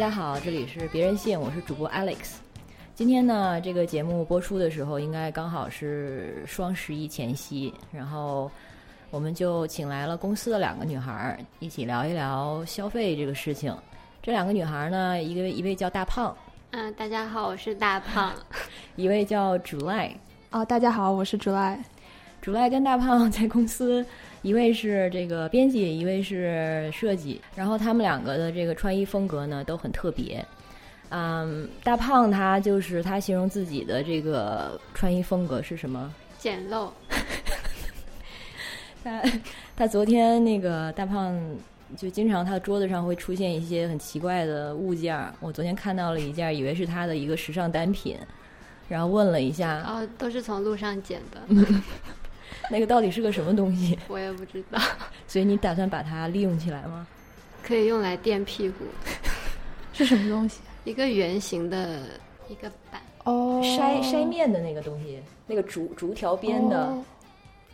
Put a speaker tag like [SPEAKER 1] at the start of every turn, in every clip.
[SPEAKER 1] 大家好，这里是别人信，我是主播 Alex。今天呢，这个节目播出的时候，应该刚好是双十一前夕，然后我们就请来了公司的两个女孩儿，一起聊一聊消费这个事情。这两个女孩儿呢，一个一位叫大胖，
[SPEAKER 2] 嗯，大家好，我是大胖。
[SPEAKER 1] 一位叫 July。
[SPEAKER 3] 哦，大家好，我是 July。
[SPEAKER 1] July 跟大胖在公司，一位是这个编辑，一位是设计，然后他们两个的这个穿衣风格呢都很特别。嗯，大胖他就是他形容自己的这个穿衣风格是什么？
[SPEAKER 2] 简陋。
[SPEAKER 1] 他他昨天那个大胖就经常他桌子上会出现一些很奇怪的物件儿。我昨天看到了一件，以为是他的一个时尚单品，然后问了一下，
[SPEAKER 2] 哦，都是从路上捡的。
[SPEAKER 1] 那个到底是个什么东西？
[SPEAKER 2] 我也不知道。
[SPEAKER 1] 所以你打算把它利用起来吗？
[SPEAKER 2] 可以用来垫屁股。
[SPEAKER 3] 是什么东西？
[SPEAKER 2] 一个圆形的一个板。
[SPEAKER 3] 哦，
[SPEAKER 1] 筛筛面的那个东西，那个竹竹条边的，
[SPEAKER 3] 哦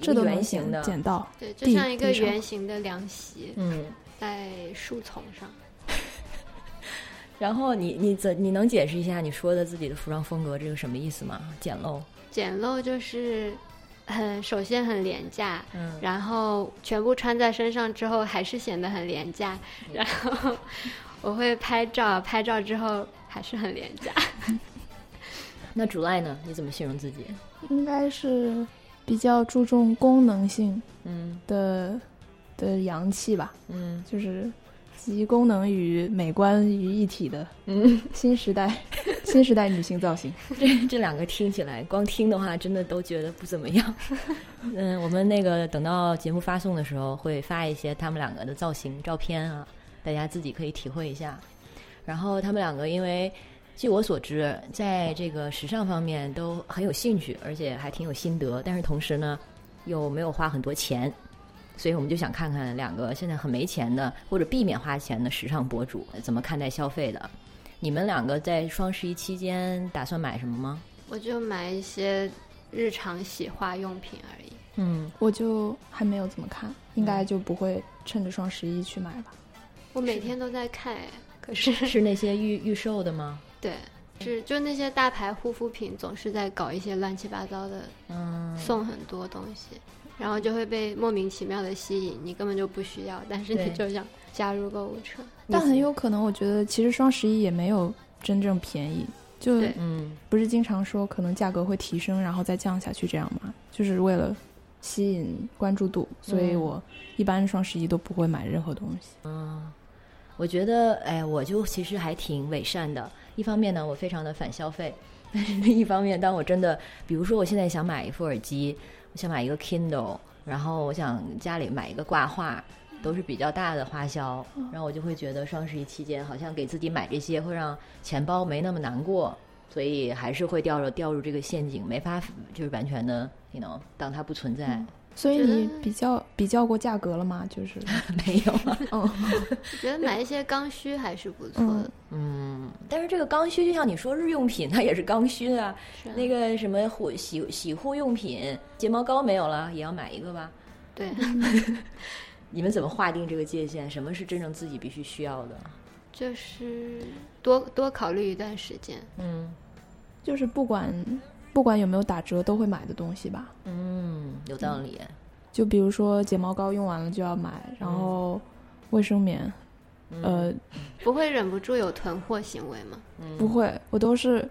[SPEAKER 1] 一个
[SPEAKER 3] 这
[SPEAKER 1] 圆形的。
[SPEAKER 3] 剪刀。
[SPEAKER 2] 对，就像一个圆形的凉席，
[SPEAKER 1] 嗯，
[SPEAKER 2] 在树丛上。
[SPEAKER 1] 然后你你怎你能解释一下你说的自己的服装风格这个什么意思吗？简陋。
[SPEAKER 2] 简陋就是很首先很廉价，
[SPEAKER 1] 嗯
[SPEAKER 2] 然后全部穿在身上之后还是显得很廉价，然后我会拍照，拍照之后还是很廉价。
[SPEAKER 1] 那主赖呢？你怎么形容自己？
[SPEAKER 3] 应该是比较注重功能性
[SPEAKER 1] 嗯
[SPEAKER 3] 的的洋气吧，
[SPEAKER 1] 嗯
[SPEAKER 3] 就是集功能与美观于一体的
[SPEAKER 1] 嗯，
[SPEAKER 3] 新时代 新时代女性造型。
[SPEAKER 1] 这这两个听起来，光听的话，真的都觉得不怎么样。嗯，我们那个等到节目发送的时候，会发一些他们两个的造型照片啊，大家自己可以体会一下。然后他们两个因为据我所知，在这个时尚方面都很有兴趣，而且还挺有心得，但是同时呢，又没有花很多钱，所以我们就想看看两个现在很没钱的或者避免花钱的时尚博主怎么看待消费的。你们两个在双十一期间打算买什么吗？
[SPEAKER 2] 我就买一些日常洗化用品而已。
[SPEAKER 1] 嗯，
[SPEAKER 3] 我就还没有怎么看，应该就不会趁着双十一去买吧。
[SPEAKER 2] 我每天都在看，哎，可 是
[SPEAKER 1] 是那些预预售的吗？
[SPEAKER 2] 对，是就那些大牌护肤品总是在搞一些乱七八糟的，
[SPEAKER 1] 嗯，
[SPEAKER 2] 送很多东西，然后就会被莫名其妙的吸引，你根本就不需要，但是你就想加入购物车。
[SPEAKER 3] 但很有可能，我觉得其实双十一也没有真正便宜，就
[SPEAKER 1] 嗯
[SPEAKER 3] 不是经常说可能价格会提升，然后再降下去这样吗？就是为了吸引关注度，所以
[SPEAKER 1] 嗯
[SPEAKER 3] 我一般双十一都不会买任何东西。
[SPEAKER 1] 嗯，我觉得，哎，我就其实还挺伪善的。一方面呢，我非常的反消费，但是另一方面，当我真的，比如说我现在想买一副耳机，我想买一个 Kindle，然后我想家里买一个挂画，都是比较大的花销，然后我就会觉得双十一期间好像给自己买这些会让钱包没那么难过，所以还是会掉入掉入这个陷阱，没法就是完全的，you know，当它不存在，
[SPEAKER 3] 所以你比较比较过价格了吗？就是，
[SPEAKER 1] 没有啊。
[SPEAKER 3] 嗯，
[SPEAKER 2] 我觉得买一些刚需还是不错的。
[SPEAKER 1] 嗯，但是这个刚需就像你说日用品，它也是刚需的啊。
[SPEAKER 2] 是啊
[SPEAKER 1] 那个什么护洗洗护用品，睫毛膏没有了，也要买一个吧？
[SPEAKER 2] 对，
[SPEAKER 1] 你们怎么划定这个界限？什么是真正自己必须需要的？
[SPEAKER 2] 就是多多考虑一段时间。
[SPEAKER 1] 嗯
[SPEAKER 3] 就是不管不管有没有打折都会买的东西吧。
[SPEAKER 1] 嗯，有道理。
[SPEAKER 3] 就比如说睫毛膏用完了就要买，然后卫生棉，呃，
[SPEAKER 2] 不会忍不住有囤货行为吗？
[SPEAKER 3] 不会，我都是，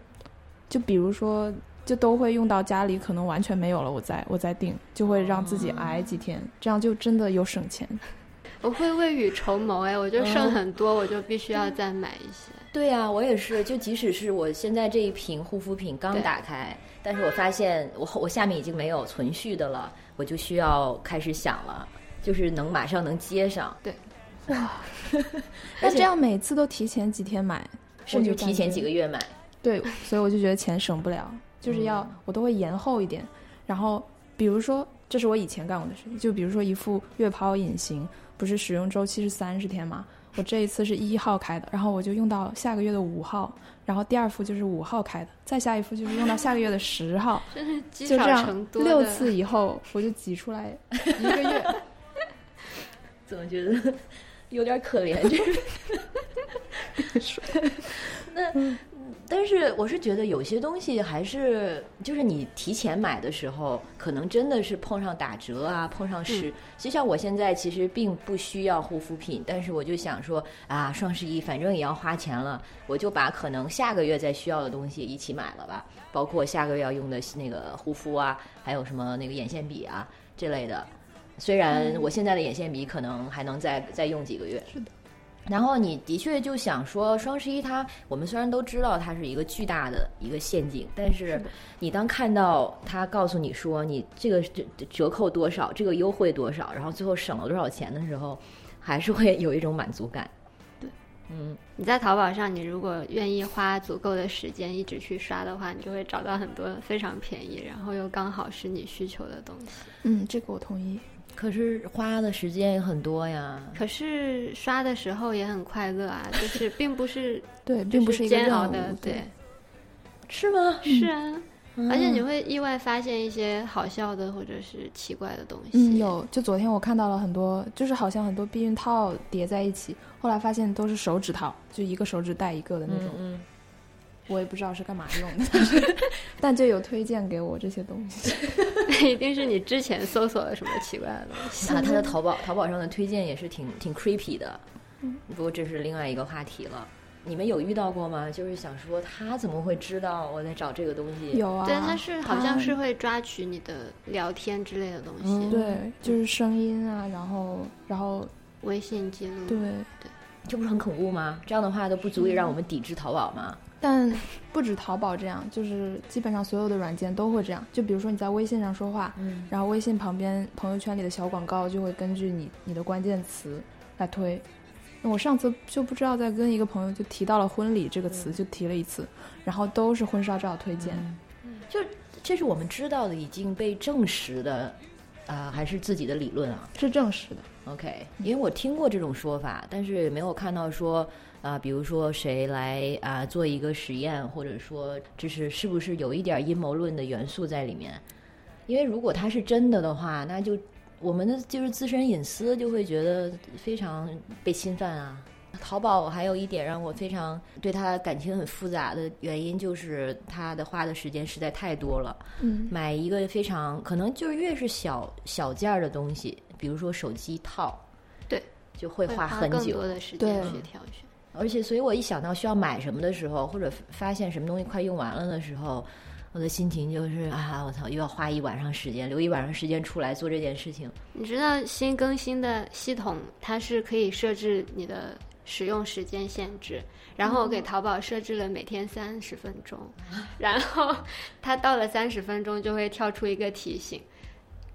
[SPEAKER 3] 就比如说，就都会用到家里，可能完全没有了，我再我再订，就会让自己挨几天，这样就真的有省钱。
[SPEAKER 2] 我会未雨绸缪，哎，我就
[SPEAKER 1] 嗯
[SPEAKER 2] 剩很多，我就必须要再买一些。
[SPEAKER 1] 对呀、我也是。就即使是我现在这一瓶护肤品刚打开，但是我发现我我下面已经没有存续的了，我就需要开始想了，就是能马上能接上。
[SPEAKER 3] 对，哇 那这样每次都提前几天买，
[SPEAKER 1] 甚至提前几个。
[SPEAKER 3] 月
[SPEAKER 1] 买。
[SPEAKER 3] 对，所以我就觉得钱省不了，就是要、
[SPEAKER 1] 嗯
[SPEAKER 3] 我都会延后一点。然后比如说，这是我以前干过的事情，就比如说一副月抛隐形，不是使用周期是三十天嘛？我这一次是一号开的，然后我就用到下个月的五号，然后第二副就是五号开的，再下一副就是用到下个月的十号，
[SPEAKER 2] 真是积少
[SPEAKER 3] 就这样
[SPEAKER 2] 成多。
[SPEAKER 3] 六次以后我就挤出来一个月。
[SPEAKER 1] 怎么觉得有点可怜？这 那，但是我是觉得有些东西还是，就是你提前买的时候，可能真的是碰上打折啊，碰上时。就像我现在其实并不需要护肤品，但是我就想说啊，双十一反正也要花钱了，我就把可能下个月再需要的东西一起买了吧，包括下个月要用的那个护肤啊，还有什么那个眼线笔啊这类的。虽然我现在的眼线笔可能还能再再用几个月。
[SPEAKER 3] 是的。
[SPEAKER 1] 然后你的确就想说，双十一它，我们虽然都知道它是一个巨大的一个陷阱，但是你当看到它告诉你说你这个折折扣多少，这个优惠多少，然后最后省了多少钱的时候，还是会有一种满足感。
[SPEAKER 2] 对，
[SPEAKER 1] 嗯，
[SPEAKER 2] 你在淘宝上，你如果愿意花足够的时间一直去刷的话，你就会找到很多非常便宜，然后又刚好是你需求的东西。
[SPEAKER 3] 嗯，这个我同意。
[SPEAKER 1] 可是花的时间也很多呀。
[SPEAKER 2] 可是刷的时候也很快乐啊，就是并不是
[SPEAKER 3] 对，并不
[SPEAKER 2] 是
[SPEAKER 3] 一个
[SPEAKER 2] 煎熬的，
[SPEAKER 3] 对，
[SPEAKER 1] 是吗？
[SPEAKER 2] 是啊，而且你会意外发现一些好笑的或者是奇怪的东西。
[SPEAKER 3] 嗯，有，就昨天我看到了很多，就是好像很多避孕套叠在一起，后来发现都是手指套，就一个手指戴一个的那种。
[SPEAKER 1] 嗯。
[SPEAKER 3] 我也不知道是干嘛用的，但就有推荐给我这些东西。
[SPEAKER 2] 那 一定是你之前搜索了什么奇怪的东西。
[SPEAKER 1] 啊，他的淘宝淘宝上的推荐也是挺挺 creepy 的。嗯，不过这是另外一个话题了。你们有遇到过吗？就是想说他怎么会知道我在找这个东西？
[SPEAKER 3] 有啊，
[SPEAKER 2] 对，他是好像是会抓取你的聊天之类的东西。
[SPEAKER 3] 对，就是声音啊，然后然后
[SPEAKER 2] 微信记录。
[SPEAKER 3] 对
[SPEAKER 2] 对，
[SPEAKER 1] 这不是很恐怖吗？这样的话都不足以让我们抵制淘宝吗？
[SPEAKER 3] 但不止淘宝这样，就是基本上所有的软件都会这样。就比如说你在微信上说话，
[SPEAKER 1] 嗯，
[SPEAKER 3] 然后微信旁边朋友圈里的小广告就会根据你你的关键词来推。我上次就不知道在跟一个朋友就提到了婚礼这个词，就提了一次，然后都是婚纱照推荐。
[SPEAKER 1] 就这是我们知道的已经被证实的，啊，还是自己的理论啊？
[SPEAKER 3] 是证实的。
[SPEAKER 1] OK，因为我听过这种说法，但是也没有看到说。啊，比如说谁来啊做一个实验，或者说就是是不是有一点阴谋论的元素在里面？因为如果它是真的的话，那就我们的就是自身隐私就会觉得非常被侵犯啊。淘宝还有一点让我非常对他感情很复杂的原因，就是他的花的时间实在太多了。
[SPEAKER 3] 嗯，
[SPEAKER 1] 买一个非常可能就是越是小小件儿的东西，比如说手机套，
[SPEAKER 2] 对，
[SPEAKER 1] 就会花很久
[SPEAKER 2] 的时间去挑选。
[SPEAKER 1] 而且，所以我一想到需要买什么的时候，或者发现什么东西快用完了的时候，我的心情就是啊，我操，又要花一晚上时间，留一晚上时间出来做这件事情。
[SPEAKER 2] 你知道新更新的系统，它是可以设置你的使用时间限制，然后我给淘宝设置了每天三十分钟，然后它到了三十分钟就会跳出一个提醒。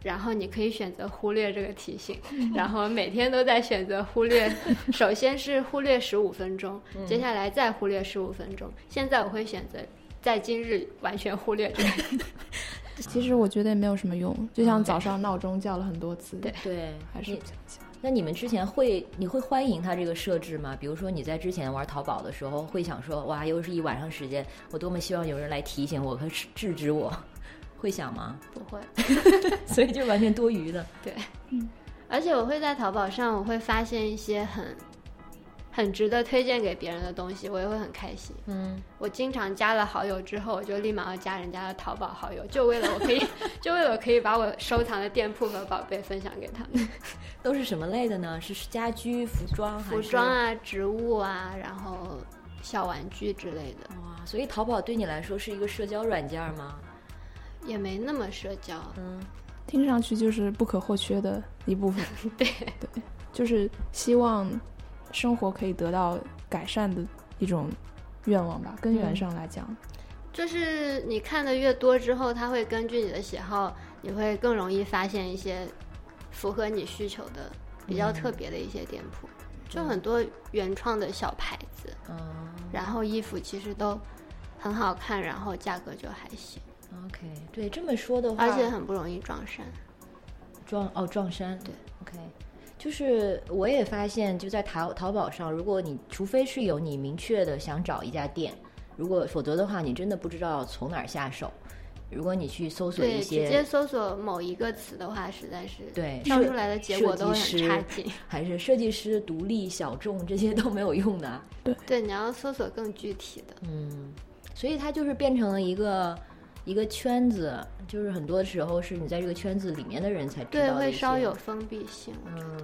[SPEAKER 2] 然后你可以选择忽略这个提醒，然后每天都在选择忽略。首先是忽略十五分钟，接下来再忽略十五分钟。现在我会选择在今日完全忽略这个。
[SPEAKER 3] 其实我觉得也没有什么用，就像早上闹钟叫了很多次。
[SPEAKER 2] 对
[SPEAKER 1] 对，
[SPEAKER 3] 还是
[SPEAKER 1] 那你们之前会你会欢迎他这个设置吗？比如说你在之前玩淘宝的时候，会想说哇，又是一晚上时间，我多么希望有人来提醒我和制止我。会想吗？
[SPEAKER 2] 不会，
[SPEAKER 1] 所以就完全多余的。
[SPEAKER 2] 对，嗯，而且我会在淘宝上，我会发现一些很很值得推荐给别人的东西，我也会很开心。
[SPEAKER 1] 嗯，
[SPEAKER 2] 我经常加了好友之后，我就立马要加人家的淘宝好友，就为了我可以，就为了我可以把我收藏的店铺和宝贝分享给他们。
[SPEAKER 1] 都是什么类的呢？是家居、服装、
[SPEAKER 2] 服装啊、植物啊，然后小玩具之类的。
[SPEAKER 1] 哇，所以淘宝对你来说是一个社交软件吗？
[SPEAKER 2] 也没那么社交，
[SPEAKER 1] 嗯，
[SPEAKER 3] 听上去就是不可或缺的一部分。
[SPEAKER 2] 对
[SPEAKER 3] 对，就是希望生活可以得到改善的一种愿望吧。根源上来讲，
[SPEAKER 2] 就是你看的越多之后，它会根据你的喜好，你会更容易发现一些符合你需求的比较特别的一些店铺。就很多原创的小牌子，
[SPEAKER 1] 嗯，
[SPEAKER 2] 然后衣服其实都很好看，然后价格就还行。
[SPEAKER 1] OK，对这么说的话，
[SPEAKER 2] 而且很不容易撞衫，
[SPEAKER 1] 撞哦撞衫，
[SPEAKER 2] 对
[SPEAKER 1] ，OK，就是我也发现，就在淘淘宝上，如果你除非是有你明确的想找一家店，如果否则的话，你真的不知道从哪儿下手。如果你去搜索一些
[SPEAKER 2] 直接，搜索某一个词的话，实在是
[SPEAKER 1] 对设
[SPEAKER 2] 跳出来的结果都很差劲。
[SPEAKER 1] 还是设计师、独立、小众这些都没有用的。
[SPEAKER 2] 对对，你要搜索更具体的。
[SPEAKER 1] 嗯，所以它就是变成了一个一个圈子，就是很多时候是你在这个圈子里面的人才知道
[SPEAKER 2] 对，
[SPEAKER 1] 的
[SPEAKER 2] 会
[SPEAKER 1] 一些
[SPEAKER 2] 稍有封闭性。
[SPEAKER 1] 嗯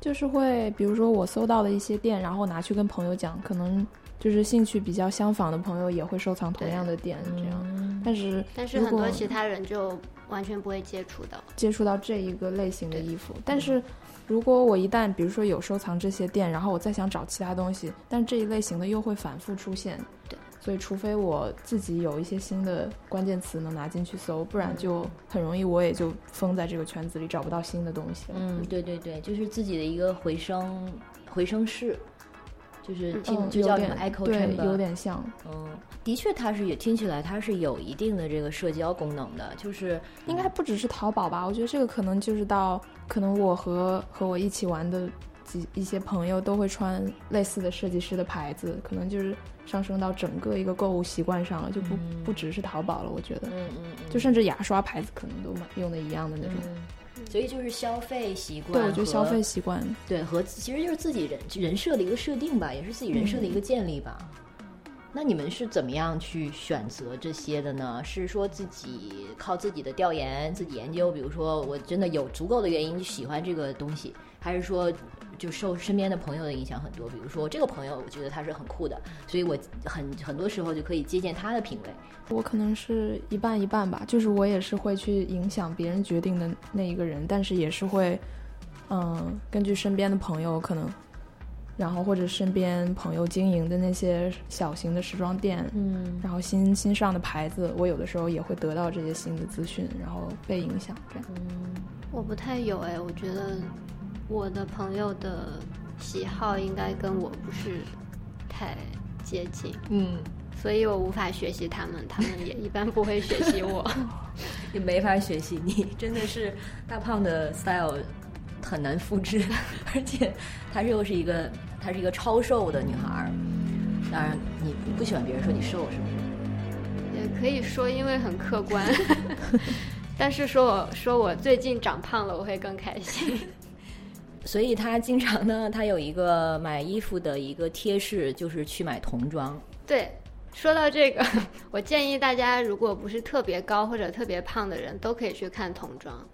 [SPEAKER 3] 就是会，比如说我搜到了一些店，然后拿去跟朋友讲，可能就是兴趣比较相仿的朋友也会收藏同样的店，这样。
[SPEAKER 1] 嗯
[SPEAKER 3] 但是
[SPEAKER 2] 但是很多其他人就完全不会接触到。
[SPEAKER 3] 接触到这一个类型的衣服，但是如果我一旦比如说有收藏这些店，然后我再想找其他东西，但这一类型的又会反复出现，
[SPEAKER 2] 对，
[SPEAKER 3] 所以除非我自己有一些新的关键词能拿进去搜，不然就很容易我也就封在这个圈子里找不到新的东西了。
[SPEAKER 1] 嗯，对对对，就是自己的一个回声回声室，就是
[SPEAKER 2] 嗯
[SPEAKER 1] 听、
[SPEAKER 3] 嗯，
[SPEAKER 1] 就叫什么 echo
[SPEAKER 3] 对
[SPEAKER 1] ，chamber，
[SPEAKER 3] 有点像。
[SPEAKER 1] 嗯，的确它是也听起来它是有一定的这个社交功能的，就是
[SPEAKER 3] 应该不只是淘宝吧？我觉得这个可能就是到可能我和和我一起玩的几一些朋友都会穿类似的设计师的牌子，可能就是上升到整个一个购物习惯上了，就不、
[SPEAKER 1] 嗯
[SPEAKER 3] 不只是淘宝了。我觉得，
[SPEAKER 1] 嗯嗯嗯，
[SPEAKER 3] 就甚至牙刷牌子可能都买用的一样的那种。
[SPEAKER 1] 嗯，所以就是消费习惯，
[SPEAKER 3] 对，我觉得消费习惯，
[SPEAKER 1] 对和其实就是自己人人设的一个设定吧，也是自己人设的
[SPEAKER 3] 嗯
[SPEAKER 1] 一个建立吧。那你们是怎么样去选择这些的呢？是说自己靠自己的调研、自己研究，比如说我真的有足够的原因喜欢这个东西，还是说就受身边的朋友的影响很多？比如说这个朋友，我觉得他是很酷的，所以我很很多时候就可以借鉴他的品味。
[SPEAKER 3] 我可能是一半一半吧，就是我也是会去影响别人决定的那一个人，但是也是会，嗯，根据身边的朋友可能，然后或者身边朋友经营的那些小型的时装店，
[SPEAKER 1] 嗯
[SPEAKER 3] 然后新新上的牌子，我有的时候也会得到这些新的资讯，然后被影响。这样，
[SPEAKER 2] 我不太有哎，我觉得我的朋友的喜好应该跟我不是太接近，
[SPEAKER 1] 嗯，
[SPEAKER 2] 所以我无法学习他们，他们也一般不会学习我。
[SPEAKER 1] 也没法学习你，真的是大胖的 style 很难复制，而且她又是一个她是一个超瘦的女孩儿。当然，你不喜欢别人说你瘦，是不是？
[SPEAKER 2] 也可以说因为很客观，但是说我说我最近长胖了，我会更开心。
[SPEAKER 1] 所以他经常呢，他有一个买衣服的一个贴士，就是去买童装。
[SPEAKER 2] 对，说到这个，我建议大家，如果不是特别高或者特别胖的人，都可以去看童装。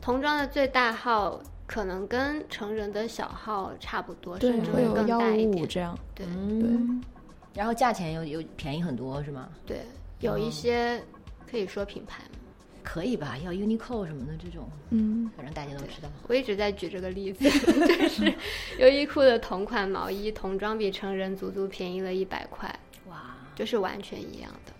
[SPEAKER 2] 童装的最大号可能跟成人的小号差不多，甚，至
[SPEAKER 3] 会
[SPEAKER 2] 更大一点。
[SPEAKER 3] 这样。
[SPEAKER 2] 对
[SPEAKER 1] 嗯，然后价钱又又便宜很多，是吗？
[SPEAKER 2] 对，有一些可以说品牌吗？
[SPEAKER 1] 可以吧？要 Uniqlo 什么的这种，
[SPEAKER 3] 嗯，
[SPEAKER 1] 反正大家都知道。
[SPEAKER 2] 我一直在举这个例子，就是优衣库的同款毛衣童装比成人足足便宜了一百块，
[SPEAKER 1] 哇，
[SPEAKER 2] 就是完全一样的。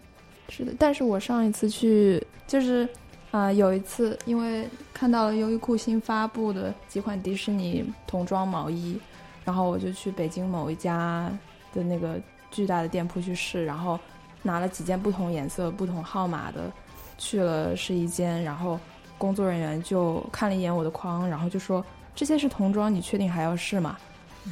[SPEAKER 3] 是的。但是我上一次去就是。啊、有一次因为看到了优衣库新发布的几款迪士尼童装毛衣，然后我就去北京某一家的那个巨大的店铺去试，然后拿了几件不同颜色、不同号码的，去了试衣间，然后工作人员就看了一眼我的框，然后就说这些是童装，你确定还要试吗？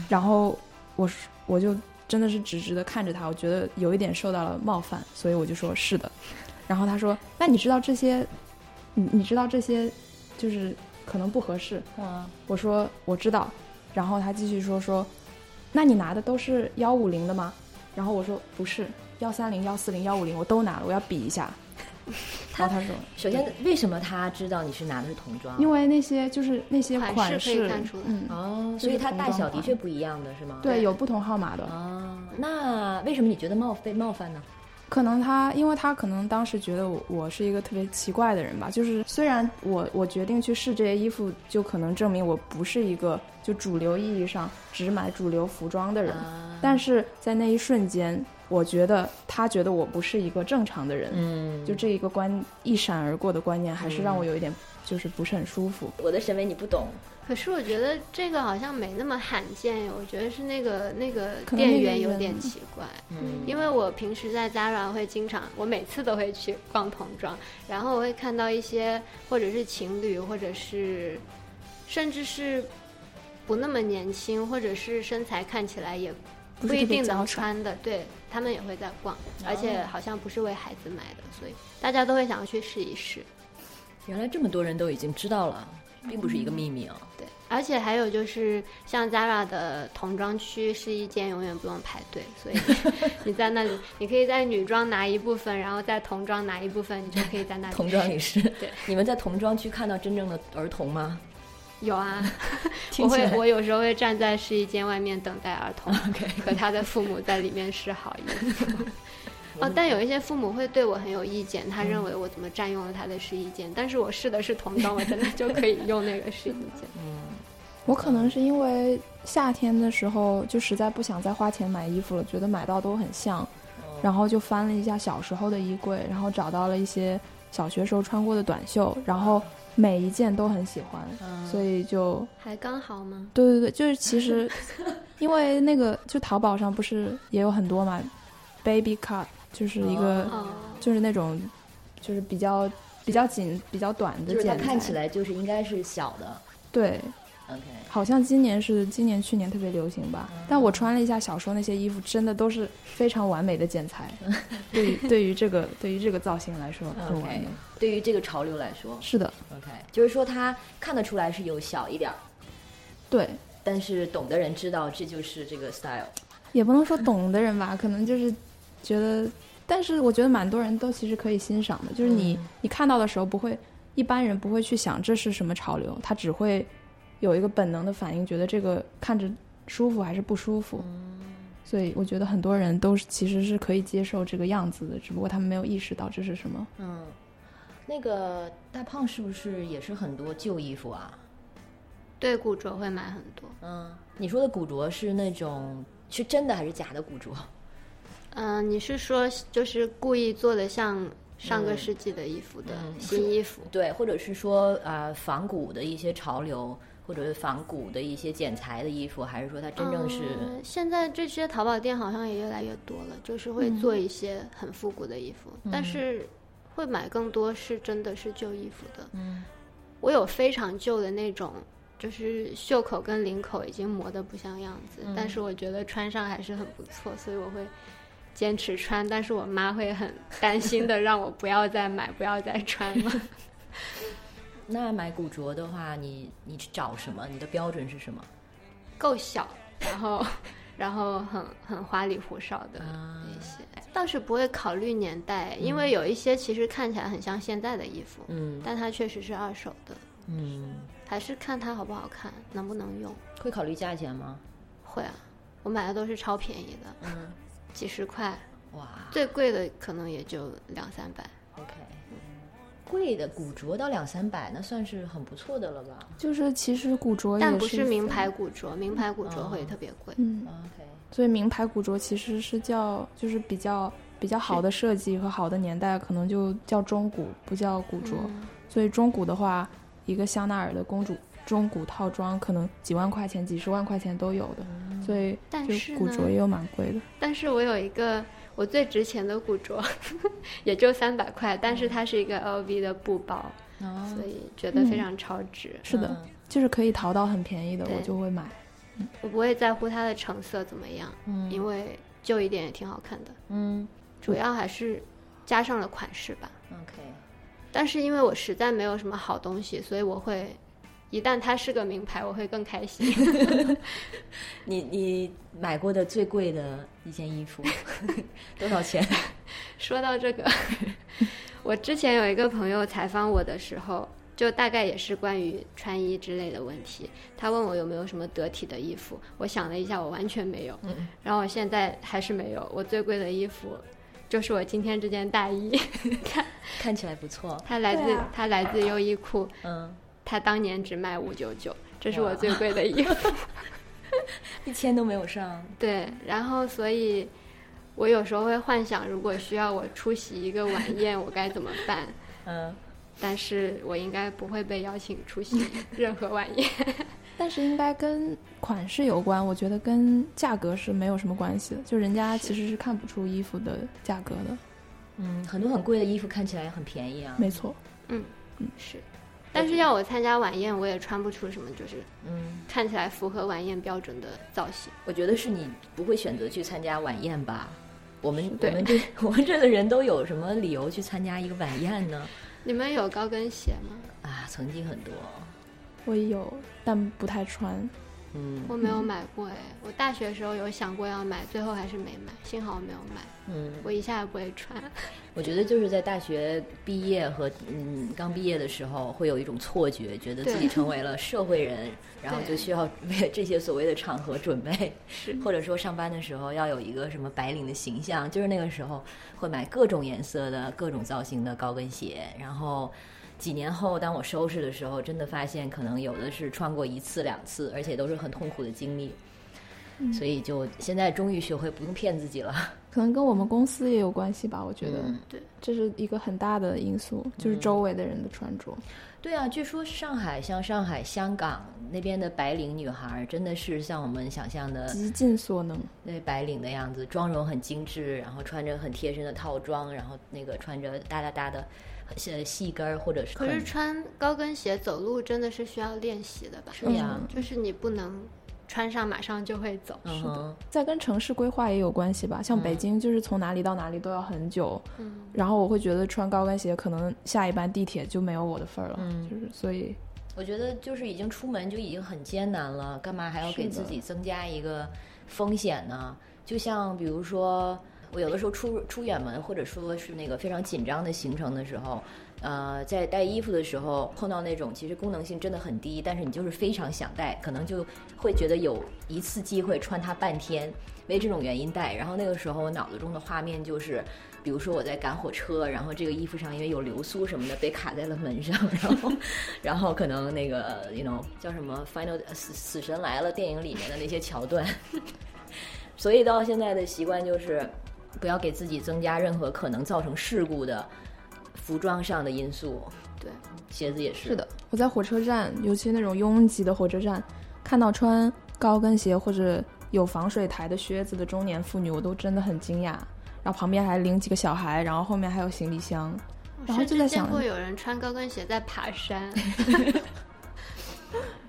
[SPEAKER 3] 然后我是我就真的是直直的看着他，我觉得有一点受到了冒犯，所以我就说是的。然后他说：“那你知道这些，你你知道这些就是可能不合适。”
[SPEAKER 1] 啊，
[SPEAKER 3] 我说我知道，然后他继续说说，那你拿的都是幺五零的吗？然后我说不是，幺三零、幺四零、幺五零我都拿了，我要比一下。然后他说，
[SPEAKER 1] 首先，为什么他知道你是拿的是童装？
[SPEAKER 3] 因为那些就是那些
[SPEAKER 2] 款
[SPEAKER 3] 款
[SPEAKER 2] 式可以看出来
[SPEAKER 3] 嗯，
[SPEAKER 1] 哦，所以它大小的确不一样的是吗？
[SPEAKER 3] 对，有不同号码的。
[SPEAKER 1] 哦，那为什么你觉得冒被冒犯呢？
[SPEAKER 3] 可能他，因为他可能当时觉得我我是一个特别奇怪的人吧。就是虽然我我决定去试这些衣服，就可能证明我不是一个就主流意义上只买主流服装的人，
[SPEAKER 1] 啊
[SPEAKER 3] 但是在那一瞬间，我觉得他觉得我不是一个正常的人。
[SPEAKER 1] 嗯，
[SPEAKER 3] 就这一个观一闪而过的观念，还是让我有一点就是不是很舒服。
[SPEAKER 1] 我的审美你不懂，
[SPEAKER 2] 可是我觉得这个好像没那么罕见，我觉得是那个那个店员有点奇怪。
[SPEAKER 1] 嗯，
[SPEAKER 2] 因为我平时在 Zara 会经常，我每次都会去逛童装，然后我会看到一些或者是情侣，或者是甚至是不那么年轻，或者是身材看起来也
[SPEAKER 3] 不
[SPEAKER 2] 一定能。穿的，对他们也会在逛，而
[SPEAKER 1] 哦
[SPEAKER 2] 且好像不是为孩子买的，所以大家都会想要去试一试。
[SPEAKER 1] 原来这么多人都已经知道了，并不是一个秘密啊。
[SPEAKER 2] 对，而且还有就是像 Zara 的童装区试衣间永远不用排队，所以 你在那里，你可以在女装拿一部分，然后在童装拿一部分，你就可以在那里
[SPEAKER 1] 童装
[SPEAKER 2] 试
[SPEAKER 1] 里是，
[SPEAKER 2] 对，
[SPEAKER 1] 你们在童装区看到真正的儿童吗？
[SPEAKER 2] 有啊，我会我有时候会站在试衣间外面等待儿童 和他的父母在里面试好衣服。哦，但有一些父母会对我很有意见，他认为我怎么占用了他的试衣间，但是我试的是童装，我真的就可以用那个试衣间。
[SPEAKER 3] 嗯 我可能是因为夏天的时候就实在不想再花钱买衣服了，觉得买到都很像，然后就翻了一下小时候的衣柜，然后找到了一些小学时候穿过的短袖，然后每一件都很喜欢，
[SPEAKER 1] 嗯
[SPEAKER 3] 所以就
[SPEAKER 2] 还刚好吗？
[SPEAKER 3] 对对对，就是其实 因为那个就淘宝上不是也有很多嘛，baby cut 就是一个、
[SPEAKER 2] 哦，
[SPEAKER 3] 就是那种就是比较比较紧比较短的
[SPEAKER 1] 就是它
[SPEAKER 3] 剪裁，
[SPEAKER 1] 看起来就是应该是小的。
[SPEAKER 3] 对。
[SPEAKER 1] OK，
[SPEAKER 3] 好像今年是今年去年特别流行吧，但我穿了一下小时候那些衣服，真的都是非常完美的剪裁。对于对于这个对于这个造型来说很完
[SPEAKER 1] OK，
[SPEAKER 3] 美。
[SPEAKER 1] 对于这个潮流来说
[SPEAKER 3] 是的
[SPEAKER 1] ，，OK，就是说它看得出来是有小一点儿，
[SPEAKER 3] 对，
[SPEAKER 1] 但是懂的人知道这就是这个 style。
[SPEAKER 3] 也不能说懂的人吧，可能就是觉得，但是我觉得蛮多人都其实可以欣赏的，就是你、
[SPEAKER 1] 嗯
[SPEAKER 3] 你看到的时候不会，一般人不会去想这是什么潮流，他只会有一个本能的反应，觉得这个看着舒服还是不舒服。所以我觉得很多人都是其实是可以接受这个样子的，只不过他们没有意识到这是什么。
[SPEAKER 1] 嗯，那个大胖是不是也是很多旧衣服啊？
[SPEAKER 2] 对，古着会买很多。
[SPEAKER 1] 嗯，你说的古着是那种是真的还是假的古着？
[SPEAKER 2] 嗯、你是说就是故意做的像上个
[SPEAKER 1] 嗯
[SPEAKER 2] 世纪的衣服的
[SPEAKER 1] 嗯
[SPEAKER 2] 新衣服？
[SPEAKER 1] 对，或者是说呃仿古的一些潮流，或者是仿古的一些剪裁的衣服，还是说它真正是？
[SPEAKER 2] 嗯现在这些淘宝店好像也越来越多了，就是会做一些很复古的衣服，但是会买更多是真的是旧衣服的。
[SPEAKER 1] 嗯，
[SPEAKER 2] 我有非常旧的那种，就是袖口跟领口已经磨得不像样子，但是我觉得穿上还是很不错，所以我会坚持穿。但是我妈会很担心的让我不要再买，不要再穿了。
[SPEAKER 1] 那买古着的话，你你去找什么？你的标准是什么？
[SPEAKER 2] 够小，然后然后很很花里胡哨的
[SPEAKER 1] 啊
[SPEAKER 2] 一些，倒是不会考虑年代，因为有一些其实看起来很像现在的衣服，
[SPEAKER 1] 嗯
[SPEAKER 2] 但它确实是二手的，
[SPEAKER 1] 嗯，
[SPEAKER 2] 还是看它好不好看，能不能用。
[SPEAKER 1] 会考虑价钱吗？
[SPEAKER 2] 会啊，我买的都是超便宜的，
[SPEAKER 1] 嗯，
[SPEAKER 2] 几十块，
[SPEAKER 1] 哇
[SPEAKER 2] 最贵的可能也就两三百。
[SPEAKER 1] ，OK，贵的古着到两三百，那算是很不错的了吧
[SPEAKER 3] 就是其实古着
[SPEAKER 2] 但不是
[SPEAKER 3] 是
[SPEAKER 2] 名牌古着，名牌古着会
[SPEAKER 1] 哦
[SPEAKER 2] 特别贵。
[SPEAKER 3] 嗯
[SPEAKER 1] ，？OK，
[SPEAKER 3] 所以名牌古着其实是叫就是比较比较好的设计和好的年代，可能就叫中古，不叫古着。
[SPEAKER 2] 嗯
[SPEAKER 3] 所以中古的话，一个香奈儿的公主中古套装可能几万块钱、几十万块钱都有的，所以
[SPEAKER 2] 但
[SPEAKER 3] 就是古
[SPEAKER 2] 呢
[SPEAKER 3] 着也有蛮贵的。
[SPEAKER 2] 但是我有一个我最值钱的古着，也就三百块，但是它是一个 LV 的布包，
[SPEAKER 1] 哦
[SPEAKER 2] 所以觉得非常超值。
[SPEAKER 3] 是的，
[SPEAKER 1] 嗯
[SPEAKER 3] 就是可以淘到很便宜的，我就会买。
[SPEAKER 2] 我不会在乎它的成色怎么样，
[SPEAKER 1] 嗯
[SPEAKER 2] 因为旧一点也挺好看的，
[SPEAKER 1] 嗯
[SPEAKER 2] 主要还是加上了款式吧。
[SPEAKER 1] ，OK，
[SPEAKER 2] 但是因为我实在没有什么好东西，所以我会。一旦它是个名牌，我会更开心。
[SPEAKER 1] 你你买过的最贵的一件衣服 多少钱？
[SPEAKER 2] 说到这个，我之前有一个朋友采访我的时候，就大概也是关于穿衣之类的问题。他问我有没有什么得体的衣服，我想了一下，我完全没有。
[SPEAKER 1] 嗯
[SPEAKER 2] 然后我现在还是没有。我最贵的衣服就是我今天这件大衣，
[SPEAKER 1] 看看起来不错，
[SPEAKER 2] 它来自、它来自优衣库，
[SPEAKER 1] 嗯，
[SPEAKER 2] 它当年只卖五九九，这是我最贵的衣服。
[SPEAKER 1] 一千都没有上，
[SPEAKER 2] 对，然后所以，我有时候会幻想，如果需要我出席一个晚宴，我该怎么办？
[SPEAKER 1] 嗯，
[SPEAKER 2] 但是我应该不会被邀请出席任何晚宴。
[SPEAKER 3] 但是应该跟款式有关，我觉得跟价格是没有什么关系的。就人家其实是看不出衣服的价格的，
[SPEAKER 1] 嗯，很多很贵的衣服看起来很便宜啊。
[SPEAKER 3] 没错。
[SPEAKER 2] 嗯嗯是，但是要我参加晚宴，我也穿不出什么就是
[SPEAKER 1] 嗯，
[SPEAKER 2] 看起来符合晚宴标准的造型。
[SPEAKER 1] 我觉得是你不会选择去参加晚宴吧？我们我们这 我们这的人都有什么理由去参加一个晚宴呢？
[SPEAKER 2] 你们有高跟鞋吗？
[SPEAKER 1] 啊，曾经很多，
[SPEAKER 3] 我有，但不太穿。
[SPEAKER 1] 嗯
[SPEAKER 2] 我没有买过哎，我大学时候有想过要买，最后还是没买，幸好我没有买，
[SPEAKER 1] 嗯，
[SPEAKER 2] 我一下也不会穿。
[SPEAKER 1] 我觉得就是在大学毕业和嗯刚毕业的时候，会有一种错觉，觉得自己成为了社会人，然后就需要为这些所谓的场合准备，
[SPEAKER 2] 是
[SPEAKER 1] 或者说上班的时候要有一个什么白领的形象，就是那个时候会买各种颜色的各种造型的高跟鞋，然后。几年后，当我收拾的时候，真的发现可能有的是穿过一次两次，而且都是很痛苦的经历，所以就现在终于学会不用骗自己了。
[SPEAKER 3] 可能跟我们公司也有关系吧，我觉得
[SPEAKER 1] 对
[SPEAKER 3] 这是一个很大的因素，就是周围的人的穿着。
[SPEAKER 1] 对啊，据说上海像上海、香港那边的白领女孩儿，真的是像我们想象的
[SPEAKER 3] 极尽所能。
[SPEAKER 1] 那白领的样子，妆容很精致，然后穿着很贴身的套装，然后那个穿着哒哒哒的细细跟儿，或者是
[SPEAKER 2] 可是穿高跟鞋走路真的是需要练习的吧？
[SPEAKER 1] 是呀，
[SPEAKER 2] 就是你不能穿上马上就会走。
[SPEAKER 1] 是的，
[SPEAKER 3] 再跟城市规划也有关系吧，像北京就是从哪里到哪里都要很久，
[SPEAKER 2] 嗯，
[SPEAKER 3] 然后我会觉得穿高跟鞋可能下一班地铁就没有我的份儿了，
[SPEAKER 1] 嗯。
[SPEAKER 3] 就是所以。
[SPEAKER 1] 我觉得就是已经出门就已经很艰难了，干嘛还要给自己增加一个风险呢？就像比如说，我有的时候出出远门，或者说是那个非常紧张的行程的时候，呃，在带衣服的时候碰到那种其实功能性真的很低，但是你就是非常想带，可能就会觉得有一次机会穿它半天，为这种原因带。然后那个时候我脑子中的画面就是。比如说我在赶火车，然后这个衣服上因为有流苏什么的被卡在了门上，然后，然后可能那个 you know 叫什么 Final 死死神来了电影里面的那些桥段，所以到现在的习惯就是不要给自己增加任何可能造成事故的服装上的因素。
[SPEAKER 2] 对，
[SPEAKER 1] 鞋子也是。
[SPEAKER 3] 是的，我在火车站，尤其那种拥挤的火车站，看到穿高跟鞋或者有防水台的靴子的中年妇女，我都真的很惊讶。然后旁边还领几个小孩，然后后面还有行李箱，然后就在想
[SPEAKER 2] 过有人穿高跟鞋在爬山。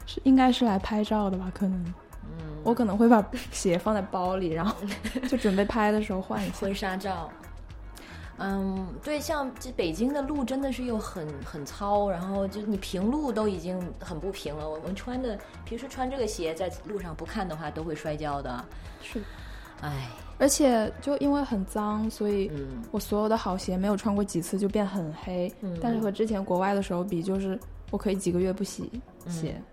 [SPEAKER 3] 是应该是来拍照的吧？可能，
[SPEAKER 1] 嗯，
[SPEAKER 3] 我可能会把鞋放在包里，然后 就准备拍的时候换一下。
[SPEAKER 1] 婚纱照。嗯，对，像这北京的路真的是又很很糙，然后就你平路都已经很不平了。我们穿的平时穿这个鞋在路上不看的话都会摔跤的。
[SPEAKER 3] 是，
[SPEAKER 1] 唉，
[SPEAKER 3] 而且就因为很脏，所以
[SPEAKER 1] 嗯
[SPEAKER 3] 我所有的好鞋没有穿过几次就变很黑。
[SPEAKER 1] 嗯
[SPEAKER 3] 但是和之前国外的时候比，就是我可以几个月不洗鞋，
[SPEAKER 1] 嗯，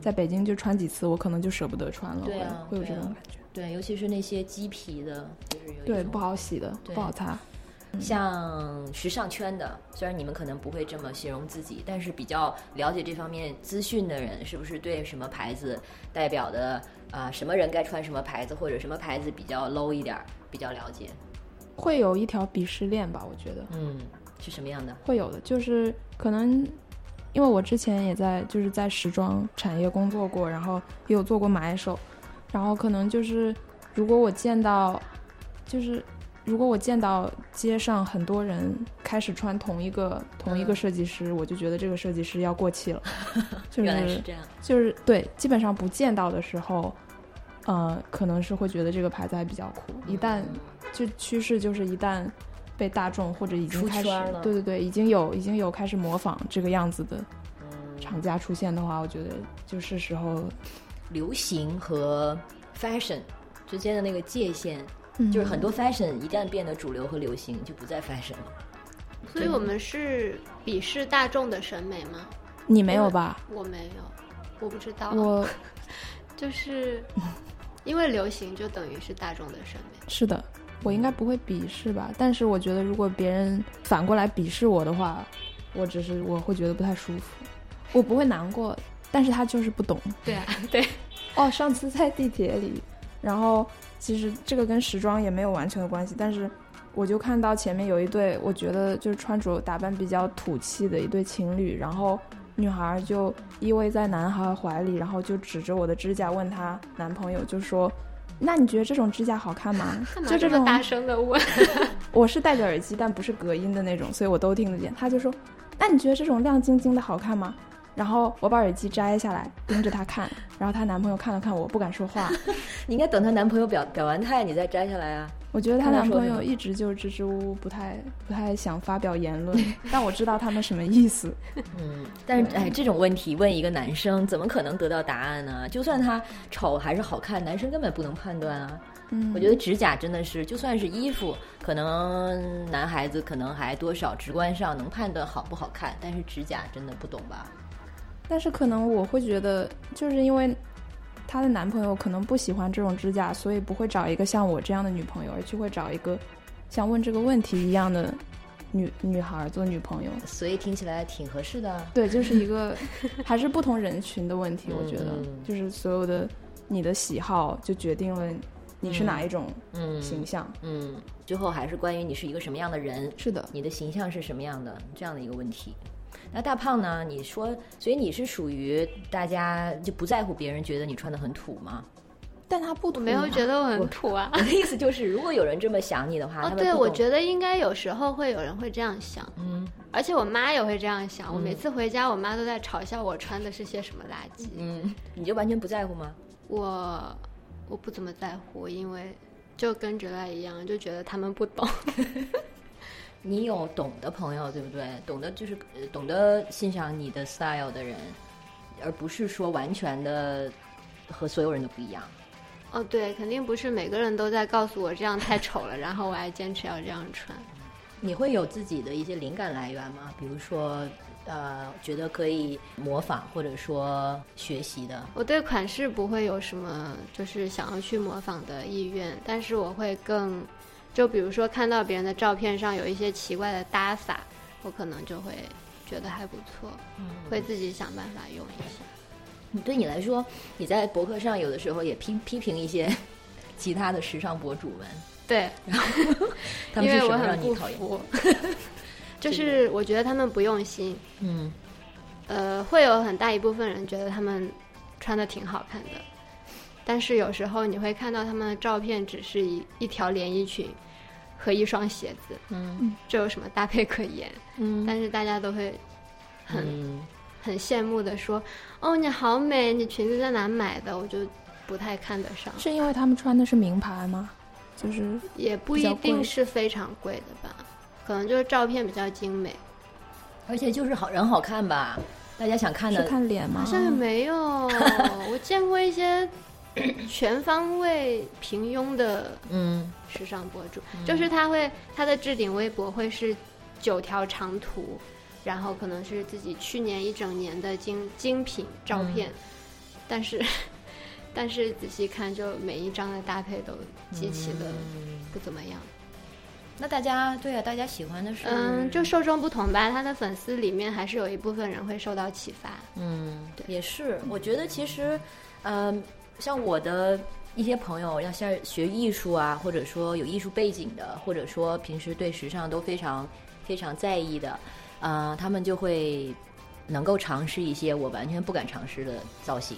[SPEAKER 3] 在北京就穿几次，我可能就舍不得穿了，
[SPEAKER 1] 对啊
[SPEAKER 3] 会会有这种感觉。
[SPEAKER 1] 对，尤其是那些鸡皮的，就是有一
[SPEAKER 3] 对，不好洗的，不好擦。
[SPEAKER 1] 像时尚圈的，虽然你们可能不会这么形容自己，但是比较了解这方面资讯的人，是不是对什么牌子代表的啊、什么人该穿什么牌子，或者什么牌子比较 low 一点儿，比较了解？
[SPEAKER 3] 会有一条鄙视链吧，我觉得
[SPEAKER 1] 嗯，是什么样的？
[SPEAKER 3] 会有的，就是可能因为我之前也在就是在时装产业工作过，然后也有做过买手，然后可能就是如果我见到就是。如果我见到街上很多人开始穿同一个同一个
[SPEAKER 1] 嗯
[SPEAKER 3] 设计师，我就觉得这个设计师要过气了。就
[SPEAKER 1] 原来
[SPEAKER 3] 是
[SPEAKER 1] 是这样。
[SPEAKER 3] 就是对，基本上不见到的时候，呃，可能是会觉得这个牌子还比较酷。一旦
[SPEAKER 1] 嗯
[SPEAKER 3] 就趋势就是一旦被大众或者已经开始
[SPEAKER 1] 了，
[SPEAKER 3] 对对对，已经有已经有开始模仿这个样子的
[SPEAKER 1] 嗯
[SPEAKER 3] 厂家出现的话，我觉得就是时候，
[SPEAKER 1] 流行和 fashion 之间的那个界限，
[SPEAKER 3] 嗯
[SPEAKER 1] 就是很多 fashion 一旦变得主流和流行，就不再 fashion 了。
[SPEAKER 2] 所以我们是鄙视大众的审美吗？
[SPEAKER 3] 你没有吧？
[SPEAKER 2] 我没有，我不知道。
[SPEAKER 3] 我
[SPEAKER 2] 就是 因为流行就等于是大众的审美。
[SPEAKER 3] 是的，我应该不会鄙视吧？但是我觉得如果别人反过来鄙视我的话，我只是我会觉得不太舒服，我不会难过，但是他就是不懂。
[SPEAKER 2] 对啊，对，
[SPEAKER 3] 哦，上次在地铁里，然后其实这个跟时装也没有完全的关系，但是我就看到前面有一对，我觉得就是穿着打扮比较土气的一对情侣，然后女孩就依偎在男孩怀里，然后就指着我的指甲问她男朋友，就说：“那你觉得这种指甲好看吗？” 就这种，
[SPEAKER 2] 大声的问？
[SPEAKER 3] 我是戴着耳机，但不是隔音的那种，所以我都听得见。他就说：“那你觉得这种亮晶晶的好看吗？然后我把耳机摘下来，盯着她看，然后她男朋友看了看我，不敢说话。
[SPEAKER 1] 你应该等她男朋友表表完态，你再摘下来啊。
[SPEAKER 3] 我觉得她男朋友一直就支支吾吾，不太不太想发表言论，但我知道他们什么意思。
[SPEAKER 1] 嗯，但是哎，这种问题问一个男生，怎么可能得到答案呢？就算他丑还是好看，男生根本不能判断啊。
[SPEAKER 3] 嗯，
[SPEAKER 1] 我觉得指甲真的是，就算是衣服，可能男孩子可能还多少直观上能判断好不好看，但是指甲真的不懂吧？
[SPEAKER 3] 但是可能我会觉得，就是因为她的男朋友可能不喜欢这种指甲，所以不会找一个像我这样的女朋友，而去会找一个像问这个问题一样的女女孩儿做女朋友。
[SPEAKER 1] 所以听起来挺合适的。
[SPEAKER 3] 对，就是一个 还是不同人群的问题。我觉得
[SPEAKER 1] 嗯，
[SPEAKER 3] 就是所有的你的喜好就决定了你是哪一种
[SPEAKER 1] 嗯
[SPEAKER 3] 形象。
[SPEAKER 1] 嗯，最后还是关于你是一个什么样的人，
[SPEAKER 3] 是的，
[SPEAKER 1] 你的形象是什么样的这样的一个问题。那大胖呢？你说，所以你是属于大家就不在乎别人觉得你穿的很土吗？
[SPEAKER 3] 但他不土
[SPEAKER 2] 没有觉得我很土啊。
[SPEAKER 1] 我的意思就是，如果有人这么想你的话，
[SPEAKER 2] 哦对，我觉得应该有时候会有人会这样想，
[SPEAKER 1] 嗯
[SPEAKER 2] 而且我妈也会这样想。我
[SPEAKER 1] 嗯
[SPEAKER 2] 每次回家，我妈都在嘲笑我穿的是些什么垃圾。
[SPEAKER 1] 嗯，你就完全不在乎吗？
[SPEAKER 2] 我我不怎么在乎，因为就跟哲来一样，就觉得他们不懂。
[SPEAKER 1] 你有懂的朋友，对不对？懂得就是呃懂得欣赏你的 style 的人，而不是说完全的和所有人都不一样。
[SPEAKER 2] 哦，对，肯定不是每个人都在告诉我这样太丑了，然后我还坚持要这样穿。
[SPEAKER 1] 你会有自己的一些灵感来源吗？比如说，呃，觉得可以模仿或者说学习的。
[SPEAKER 2] 我对款式不会有什么就是想要去模仿的意愿，但是我会更，就比如说看到别人的照片上有一些奇怪的搭法，我可能就会觉得还不错，会自己想办法用一下。
[SPEAKER 1] 你对你来说，你在博客上有的时候也批批评一些 其他的时尚博主们，
[SPEAKER 2] 对，
[SPEAKER 1] 他们是什么
[SPEAKER 2] 因为我很不
[SPEAKER 1] 让你讨厌？
[SPEAKER 2] 服，就是我觉得他们不用心，
[SPEAKER 1] 嗯
[SPEAKER 2] 呃，会有很大一部分人觉得他们穿的挺好看的，但是有时候你会看到他们的照片只是一一条连衣裙和一双鞋子，
[SPEAKER 1] 嗯
[SPEAKER 2] 这有什么搭配可言？
[SPEAKER 1] 嗯
[SPEAKER 2] 但是大家都会很、
[SPEAKER 1] 嗯
[SPEAKER 2] 很羡慕的说：“哦，你好美，你裙子在哪买的？”我就不太看得上，
[SPEAKER 3] 是因为他们穿的是名牌吗？就是
[SPEAKER 2] 也不一定是非常贵的吧，可能就是照片比较精美，
[SPEAKER 1] 而且就是好人好看吧，大家想看
[SPEAKER 3] 是
[SPEAKER 1] 的。
[SPEAKER 3] 看脸吗？
[SPEAKER 2] 好像也没有。我见过一些 全方位平庸的
[SPEAKER 1] 嗯
[SPEAKER 2] 时尚博主，就是他会他的置顶微博会是九条长图，然后可能是自己去年一整年的精精品照片，但是 但是仔细看，就每一张的搭配都极其的
[SPEAKER 1] 嗯
[SPEAKER 2] 不怎么样。
[SPEAKER 1] 那大家对啊，大家喜欢的是
[SPEAKER 2] 嗯，就受众不同吧，他的粉丝里面还是有一部分人会受到启发。
[SPEAKER 1] 嗯，也是。我觉得其实，嗯、像我的一些朋友，要像学艺术啊，或者说有艺术背景的，或者说平时对时尚都非常非常在意的，呃，他们就会能够尝试一些我完全不敢尝试的造型。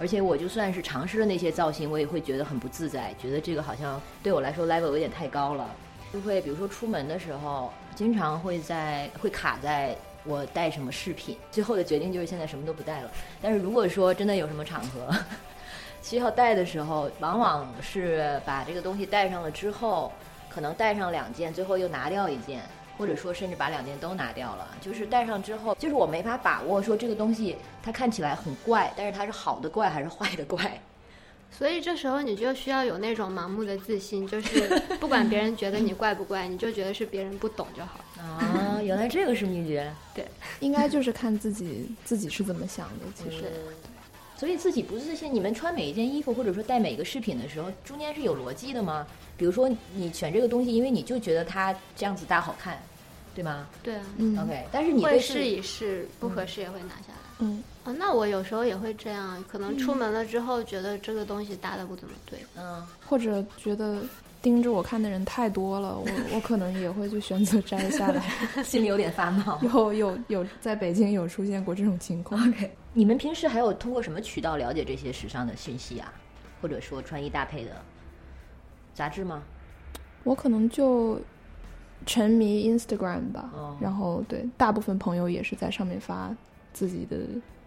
[SPEAKER 1] 而且我就算是尝试了那些造型，我也会觉得很不自在，觉得这个好像对我来说 level 有点太高了。就会比如说出门的时候，经常会在会卡在我带什么饰品。最后的决定就是现在什么都不带了。但是如果说真的有什么场合需要带的时候，往往是把这个东西带上了之后，可能带上两件，最后又拿掉一件。或者说，甚至把两件都拿掉了，就是戴上之后，就是我没法把握说这个东西它看起来很怪，但是它是好的怪还是坏的怪。
[SPEAKER 2] 所以这时候你就需要有那种盲目的自信，就是不管别人觉得你怪不怪，你就觉得是别人不懂就好。
[SPEAKER 1] 啊，原来这个是秘诀。
[SPEAKER 3] 对应该就是看自己自己是怎么想的。其实，
[SPEAKER 1] 嗯所以自己不自信，你们穿每一件衣服或者说戴每个饰品的时候，中间是有逻辑的吗？比如说你选这个东西，因为你就觉得它这样子搭好看，对吗
[SPEAKER 2] 对啊，
[SPEAKER 3] 嗯
[SPEAKER 1] ？OK，但是你
[SPEAKER 2] 会试一试，不合适也会拿下来。
[SPEAKER 3] 嗯，
[SPEAKER 2] 啊，那我有时候也会这样，可能出门了之后觉得这个东西搭的不怎么对，
[SPEAKER 1] 嗯，
[SPEAKER 3] 或者觉得盯着我看的人太多了，我我可能也会去选择摘下来。
[SPEAKER 1] 心里有点发毛。
[SPEAKER 3] 有有有，在北京有出现过这种情况。
[SPEAKER 1] OK，你们平时还有通过什么渠道了解这些时尚的信息啊？或者说穿衣搭配的杂志吗？
[SPEAKER 3] 我可能就沉迷 Instagram 吧，
[SPEAKER 1] 哦
[SPEAKER 3] 然后对，大部分朋友也是在上面发自己的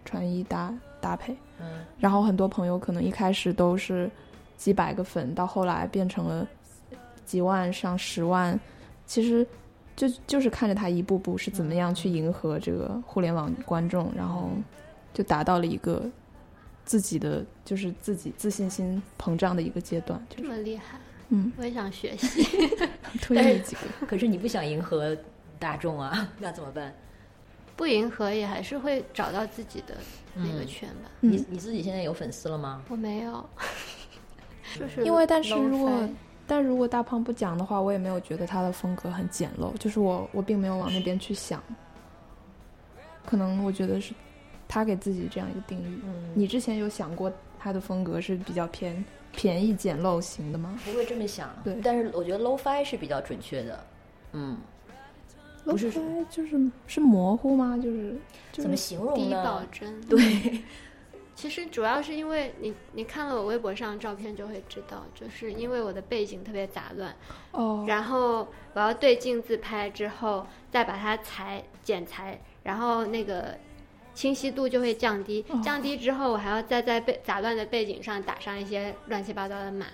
[SPEAKER 3] 穿衣搭搭配，
[SPEAKER 1] 嗯
[SPEAKER 3] 然后很多朋友可能一开始都是几百个粉，到后来变成了几万上十万，其实就就是看着他一步步是怎么样去迎合这个互联网观众，然后就达到了一个自己的就是自己自信心膨胀的一个阶段，就
[SPEAKER 2] 这么厉害，
[SPEAKER 3] 嗯，
[SPEAKER 2] 我也想学习。
[SPEAKER 3] 推荐几个。
[SPEAKER 1] 可是你不想迎合大众啊，那怎么办？
[SPEAKER 2] 不迎合也还是会找到自己的那个
[SPEAKER 1] 嗯
[SPEAKER 2] 圈吧。
[SPEAKER 3] 嗯
[SPEAKER 1] 你你自己现在有粉丝了吗？
[SPEAKER 2] 我没有，就是
[SPEAKER 3] 因为但是如果但如果大胖不讲的话，我也没有觉得他的风格很简陋，就是我我并没有往那边去想。可能我觉得是他给自己这样一个定义。
[SPEAKER 1] 嗯，
[SPEAKER 3] 你之前有想过他的风格是比较偏便宜简陋型的吗？
[SPEAKER 1] 不会这么想，
[SPEAKER 3] 对
[SPEAKER 1] 但是我觉得 low fi 是比较准确的。嗯，不是
[SPEAKER 3] lo-fi 就是是模糊吗？就是就
[SPEAKER 1] 怎么形容
[SPEAKER 2] 低保
[SPEAKER 1] 呢？
[SPEAKER 2] 真。
[SPEAKER 1] 对，
[SPEAKER 2] 其实主要是因为你你看了我微博上的照片就会知道，就是因为我的背景特别杂乱，
[SPEAKER 3] 哦，
[SPEAKER 2] 然后我要对镜自拍之后再把它裁剪裁，然后那个清晰度就会降低
[SPEAKER 3] 哦，
[SPEAKER 2] 降低之后我还要再在背杂乱的背景上打上一些乱七八糟的码，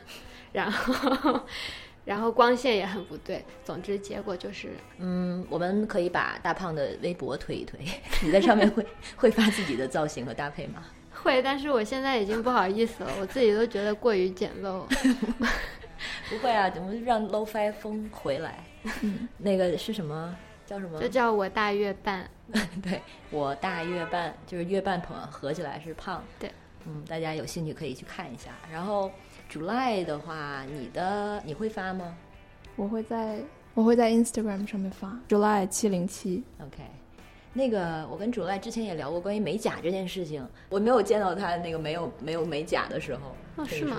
[SPEAKER 2] 然后 然后光线也很不对，总之结果就是
[SPEAKER 1] 嗯，我们可以把大胖的微博推一推，你在上面会会发自己的造型和搭配吗？
[SPEAKER 2] 会，但是我现在已经不好意思了，我自己都觉得过于简陋。
[SPEAKER 1] 不会啊，怎么让 low fi 风回来？
[SPEAKER 3] 嗯
[SPEAKER 1] 那个是什么？叫什么
[SPEAKER 2] 就？叫我大月半，
[SPEAKER 1] 对我大月半，就是月半朋合起来是胖。
[SPEAKER 2] 对，
[SPEAKER 1] 嗯，大家有兴趣可以去看一下。然后 July 的话，你的你会发吗
[SPEAKER 3] 我会在我会在 Instagram 上面发 July 七零七。
[SPEAKER 1] ？OK，那个我跟 July 之前也聊过关于美甲这件事情，我没有见到他那个没有没有美甲的时候。
[SPEAKER 2] 哦是吗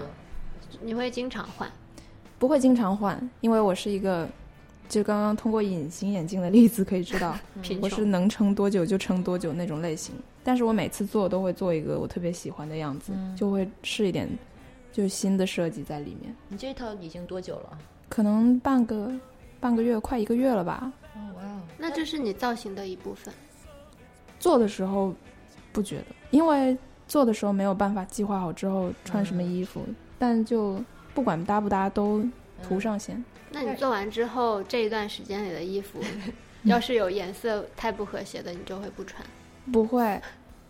[SPEAKER 2] 你会经常换？
[SPEAKER 3] 不会经常换，因为我是一个，就刚刚通过隐形眼镜的例子可以知道，我是能撑多久就撑多久那种类型。但是我每次做都会做一个我特别喜欢的样子，
[SPEAKER 1] 嗯
[SPEAKER 3] 就会试一点，就是新的设计在里面。
[SPEAKER 1] 你这套已经多久了？
[SPEAKER 3] 可能半个半个月，快一个月了吧。
[SPEAKER 1] 哦哇哦，
[SPEAKER 2] 那这是你造型的一部分。
[SPEAKER 3] 做的时候不觉得，因为做的时候没有办法计划好之后穿什么衣服，但就不管搭不搭都涂上线。
[SPEAKER 2] 那你做完之后，这一段时间里的衣服，要是有颜色太不和谐的，你就会不穿。
[SPEAKER 3] 不会，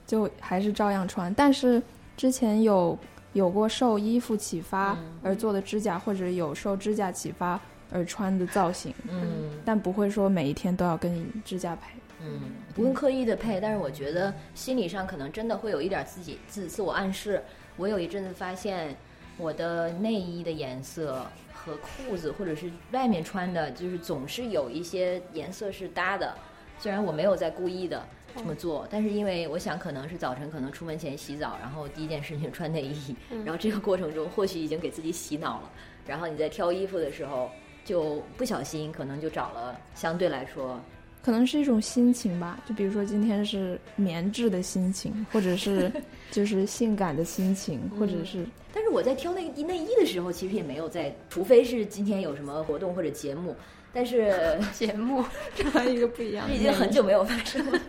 [SPEAKER 3] 就还是照样穿。但是之前有有过受衣服启发
[SPEAKER 1] 嗯
[SPEAKER 3] 而做的指甲，或者有受指甲启发而穿的造型，
[SPEAKER 1] 嗯
[SPEAKER 3] 但不会说每一天都要跟你指甲配。
[SPEAKER 1] 嗯，不用刻意的配，但是我觉得心理上可能真的会有一点自己自自我暗示。我有一阵子发现，我的内衣的颜色和裤子或者是外面穿的，就是总是有一些颜色是搭的。虽然我没有在故意的这么做，但是因为我想可能是早晨可能出门前洗澡，然后第一件事情穿内衣，
[SPEAKER 2] 嗯
[SPEAKER 1] 然后这个过程中或许已经给自己洗脑了，然后你在挑衣服的时候就不小心可能就找了相对来说
[SPEAKER 3] 可能是一种心情吧，就比如说今天是棉质的心情，或者是 就是性感的心情，或者是
[SPEAKER 1] 但是我在挑内衣内衣的时候，其实也没有在，除非是今天有什么活动或者节目，但是
[SPEAKER 2] 节目
[SPEAKER 3] 穿一个不一样
[SPEAKER 1] 这已经很久没有发生了。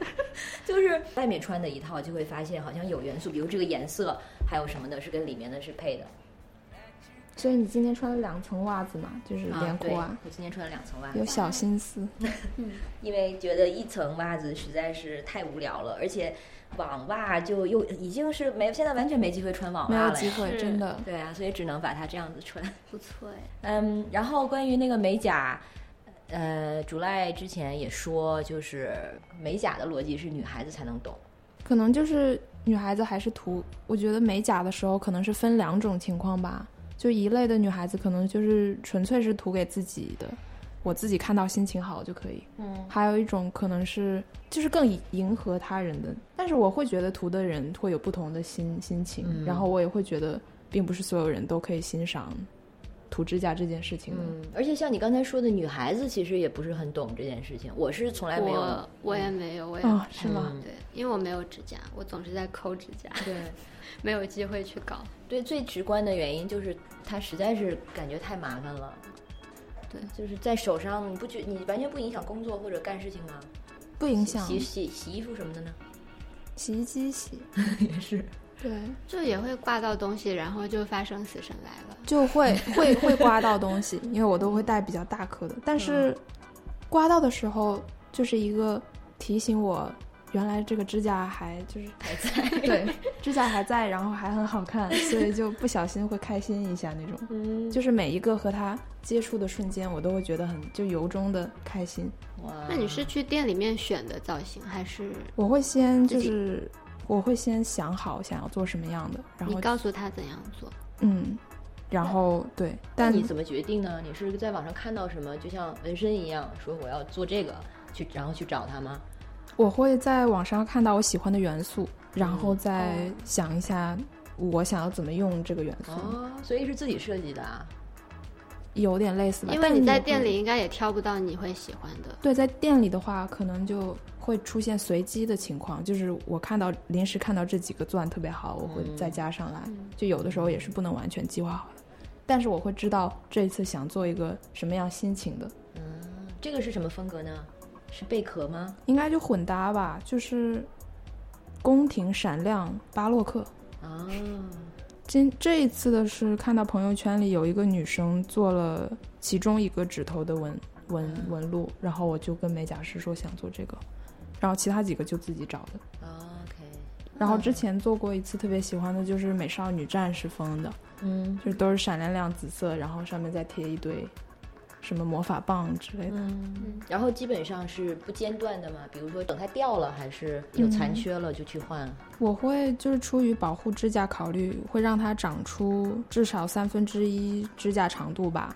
[SPEAKER 1] 就是外面穿的一套，就会发现好像有元素，比如这个颜色，还有什么的是跟里面的是配的。
[SPEAKER 3] 所以你今天穿了两层袜子嘛，就是连裤袜，
[SPEAKER 1] 我今天穿了两层袜子
[SPEAKER 3] 有，小心思。
[SPEAKER 1] 因为觉得一层袜子实在是太无聊了，而且网袜就又已经是没，现在完全没机会穿网袜了没。
[SPEAKER 3] 有机会，真的。
[SPEAKER 1] 对啊，所以只能把它这样子穿。
[SPEAKER 2] 不错哎。
[SPEAKER 1] 嗯，然后关于那个美甲，呃，竹赖之前也说，就是美甲的逻辑是女孩子才能懂。
[SPEAKER 3] 可能就是女孩子还是涂，我觉得美甲的时候可能是分两种情况吧。就一类的女孩子可能就是纯粹是图给自己的，我自己看到心情好就可以。
[SPEAKER 1] 嗯
[SPEAKER 3] 还有一种可能是就是更迎迎合他人的，但是我会觉得图的人会有不同的心心情，
[SPEAKER 1] 嗯
[SPEAKER 3] 然后我也会觉得并不是所有人都可以欣赏涂指甲这件事情的。
[SPEAKER 1] 嗯，而且像你刚才说的，女孩子其实也不是很懂这件事情。我是从来没有
[SPEAKER 2] 我我也没有，我也、
[SPEAKER 3] 哦，是吗？
[SPEAKER 1] 嗯
[SPEAKER 2] 对，因为我没有指甲，我总是在抠指甲，
[SPEAKER 1] 对
[SPEAKER 2] 没有机会去搞。
[SPEAKER 1] 对，最直观的原因就是它实在是感觉太麻烦了。
[SPEAKER 2] 对，
[SPEAKER 1] 就是在手上，你不觉你完全不影响工作或者干事情吗？
[SPEAKER 3] 不影响
[SPEAKER 1] 洗洗洗衣服什么的呢？
[SPEAKER 3] 洗衣机洗，
[SPEAKER 1] 也是。
[SPEAKER 3] 对，
[SPEAKER 2] 就也会挂到东西，然后就发生死神来了。
[SPEAKER 3] 就会 会会刮到东西，因为我都会带比较大颗的，但是刮到的时候就是一个提醒我，原来这个指甲还就是
[SPEAKER 1] 还在。
[SPEAKER 3] 对，指甲还在，然后还很好看，所以就不小心会开心一下那种。
[SPEAKER 1] 嗯，
[SPEAKER 3] 就是每一个和它接触的瞬间，我都会觉得很就由衷的开心。
[SPEAKER 1] 哇，
[SPEAKER 2] 那你是去店里面选的造型，还是
[SPEAKER 3] 我会先就是我会先想好想要做什么样的，然后你
[SPEAKER 2] 告诉他怎样做？
[SPEAKER 3] 嗯，然后对，但
[SPEAKER 1] 那你怎么决定呢？你是在网上看到什么，就像纹身一样，说我要做这个，去然后去找他吗？
[SPEAKER 3] 我会在网上看到我喜欢的元素，然后
[SPEAKER 1] 嗯
[SPEAKER 3] 再
[SPEAKER 2] 哦
[SPEAKER 3] 想一下我想要怎么用这个元素，
[SPEAKER 1] 哦，所以是自己设计的啊。
[SPEAKER 3] 有点类似吧。
[SPEAKER 2] 因为你在店里应该也挑不到你会喜欢的。
[SPEAKER 3] 对，在店里的话，可能就会出现随机的情况，就是我看到临时看到这几个钻特别好，我会
[SPEAKER 1] 嗯
[SPEAKER 3] 再加上来。
[SPEAKER 2] 嗯
[SPEAKER 3] 就有的时候也是不能完全计划好的，但是我会知道这一次想做一个什么样心情的，
[SPEAKER 1] 嗯，这个是什么风格呢？是贝壳吗？
[SPEAKER 3] 应该就混搭吧，就是宫廷闪亮巴洛克。
[SPEAKER 1] 啊，
[SPEAKER 3] 今这一次的是看到朋友圈里有一个女生做了其中一个指头的纹纹纹路，然后我就跟美甲师说想做这个，然后其他几个就自己找的。
[SPEAKER 1] 哦 OK，
[SPEAKER 3] 然后之前做过一次特别喜欢的就是美少女战士风的，
[SPEAKER 1] 嗯。
[SPEAKER 3] 就是都是闪亮亮紫色，然后上面再贴一堆什么魔法棒之类的。
[SPEAKER 1] 嗯，然后基本上是不间断的嘛，比如说等它掉了，还是有残缺了就去换。
[SPEAKER 3] 我会就是出于保护指甲考虑，会让它长出至少三分之一指甲长度吧，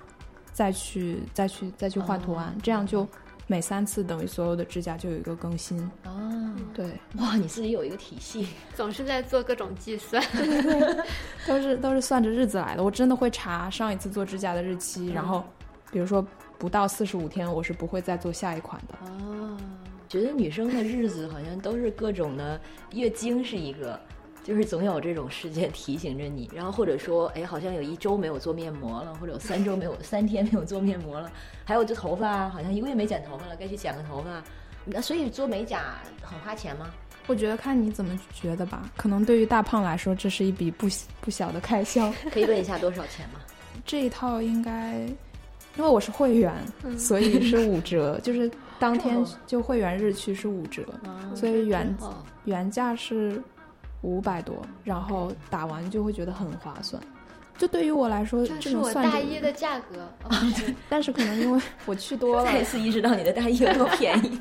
[SPEAKER 3] 再去再去再去换图案，
[SPEAKER 1] 哦
[SPEAKER 3] 这样就每三次等于所有的指甲就有一个更新。
[SPEAKER 1] 哦，
[SPEAKER 3] 对，
[SPEAKER 1] 哇，你自己有一个体系。
[SPEAKER 2] 总是在做各种计算。
[SPEAKER 3] 都是都是算着日子来的。我真的会查上一次做指甲的日期，然后比如说不到四十五天，我是不会再做下一款的。
[SPEAKER 1] 哦，觉得女生的日子好像都是各种的，月经是一个，就是总有这种事件提醒着你，然后或者说，哎，好像有一周没有做面膜了，或者有三周没有三天没有做面膜了，还有这头发，好像一个月没剪头发了，该去剪个头发。那所以做美甲很花钱吗？
[SPEAKER 3] 我觉得看你怎么觉得吧，可能对于大胖来说，这是一笔不不小的开销。
[SPEAKER 1] 可以问一下多少钱吗？
[SPEAKER 3] 这一套应该，因为我是会员，所以是五折，就是当天
[SPEAKER 1] 哦
[SPEAKER 3] 就会员日去是五折，
[SPEAKER 1] 啊
[SPEAKER 3] 所以原
[SPEAKER 1] 哦，
[SPEAKER 3] 原价是五百多，然后打完就会觉得很划算。就对于我来说，这
[SPEAKER 2] 这是我大衣的价格。哦
[SPEAKER 3] 但是可能因为我去多了，
[SPEAKER 1] 再一次意识到你的大衣有多便宜。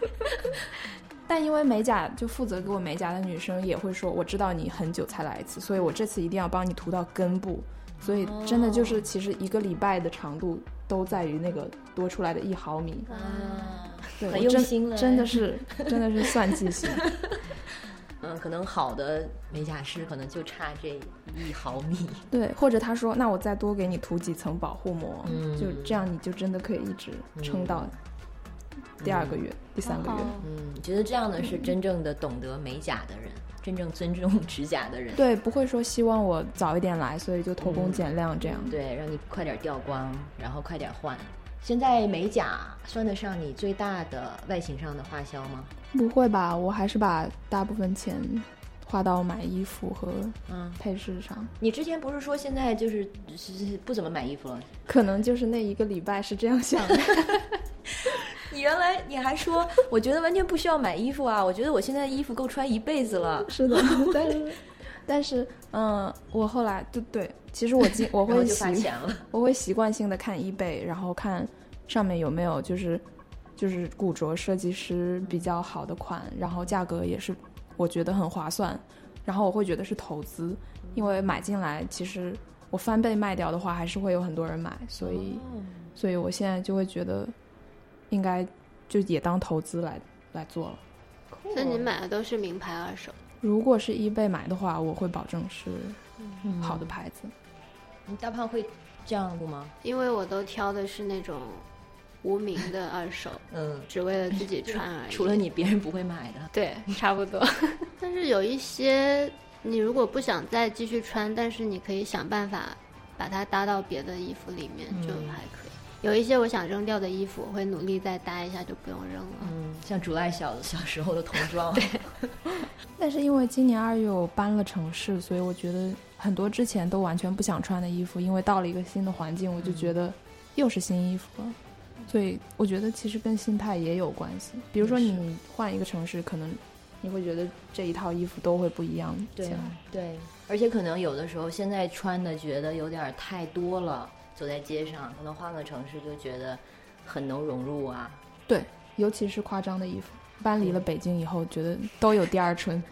[SPEAKER 3] 但因为美甲就负责给我美甲的女生也会说，我知道你很久才来一次，所以我这次一定要帮你涂到根部。所以真的就是，其实一个礼拜的长度都在于那个多出来的一毫米。
[SPEAKER 1] 啊，
[SPEAKER 3] 对，
[SPEAKER 1] 很用心了，
[SPEAKER 3] 真的是 真的是算计型。
[SPEAKER 1] 嗯，可能好的美甲师可能就差这一毫米。
[SPEAKER 3] 对，或者他说，那我再多给你涂几层保护膜，
[SPEAKER 1] 嗯。
[SPEAKER 3] 就这样你就真的可以一直撑到第二个月、第三个月。
[SPEAKER 1] 嗯，觉得这样的是真正的懂得美甲的人，真正尊重指甲的人。
[SPEAKER 3] 对，不会说希望我早一点来，所以就偷工减料这样。
[SPEAKER 1] 对，让你快点掉光，然后快点换。现在美甲算得上你最大的外形上的花销吗？
[SPEAKER 3] 不会吧？我还是把大部分钱花到买衣服和
[SPEAKER 1] 嗯，
[SPEAKER 3] 配饰上，
[SPEAKER 1] 你之前不是说现在就是是不怎么买衣服了？
[SPEAKER 3] 可能就是那一个礼拜是这样想的。
[SPEAKER 1] 你原来你还说，我觉得完全不需要买衣服啊！我觉得我现在的衣服够穿一辈子了。
[SPEAKER 3] 是的，但是但是嗯，我后来对对，其实我今我会习。我会习惯性的看 eBay，然后看上面有没有就是就是古着设计师比较好的款，然后价格也是我觉得很划算，然后我会觉得是投资，因为买进来其实我翻倍卖掉的话，还是会有很多人买，所以、
[SPEAKER 1] 哦
[SPEAKER 3] 所以我现在就会觉得应该就也当投资来来做了。
[SPEAKER 2] 所以你买的都是名牌二手。
[SPEAKER 3] 如果是 eBay 买的话，我会保证是
[SPEAKER 1] 嗯
[SPEAKER 3] 好的牌子。
[SPEAKER 1] 你大胖会这样不吗？
[SPEAKER 2] 因为我都挑的是那种无名的二手，
[SPEAKER 1] 嗯，
[SPEAKER 2] 只为了自己穿而已。
[SPEAKER 1] 除了你，别人不会买的。
[SPEAKER 2] 对，差不多。但是有一些，你如果不想再继续穿，但是你可以想办法把它搭到别的衣服里面，就
[SPEAKER 1] 嗯
[SPEAKER 2] 还可以。有一些我想扔掉的衣服，我会努力再搭一下，就不用扔了。
[SPEAKER 1] 嗯，像竹赖小小时候的童装，对，
[SPEAKER 3] 但是因为今年二月我搬了城市，所以我觉得很多之前都完全不想穿的衣服，因为到了一个新的环境，我就觉得又是新衣服了。所以我觉得其实跟心态也有关系。比如说你换一个城市，可能你会觉得这一套衣服都会不一样。
[SPEAKER 1] 对对，而且可能有的时候现在穿的觉得有点太多了，走在街上，可能换个城市就觉得很能融入啊。
[SPEAKER 3] 对，尤其是夸张的衣服，搬离了北京以后，觉得都有第二春。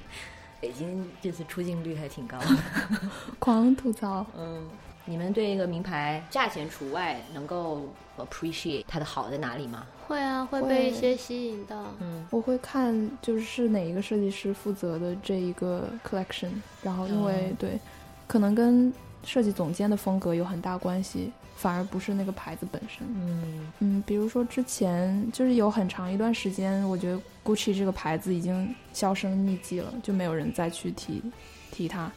[SPEAKER 1] 北京这次出镜率还挺高的，
[SPEAKER 3] 狂吐槽。
[SPEAKER 1] 嗯。你们对一个名牌价钱除外，能够 appreciate 它的好在哪里吗？
[SPEAKER 2] 会啊，会被一些吸引到。
[SPEAKER 3] 嗯，我会看就是哪一个设计师负责的这一个 collection，然后因为对，可能跟设计总监的风格有很大关系，反而不是那个牌子本身。
[SPEAKER 1] 嗯
[SPEAKER 3] 嗯，比如说之前就是有很长一段时间，我觉得 Gucci 这个牌子已经销声匿迹了，就没有人再去提提它，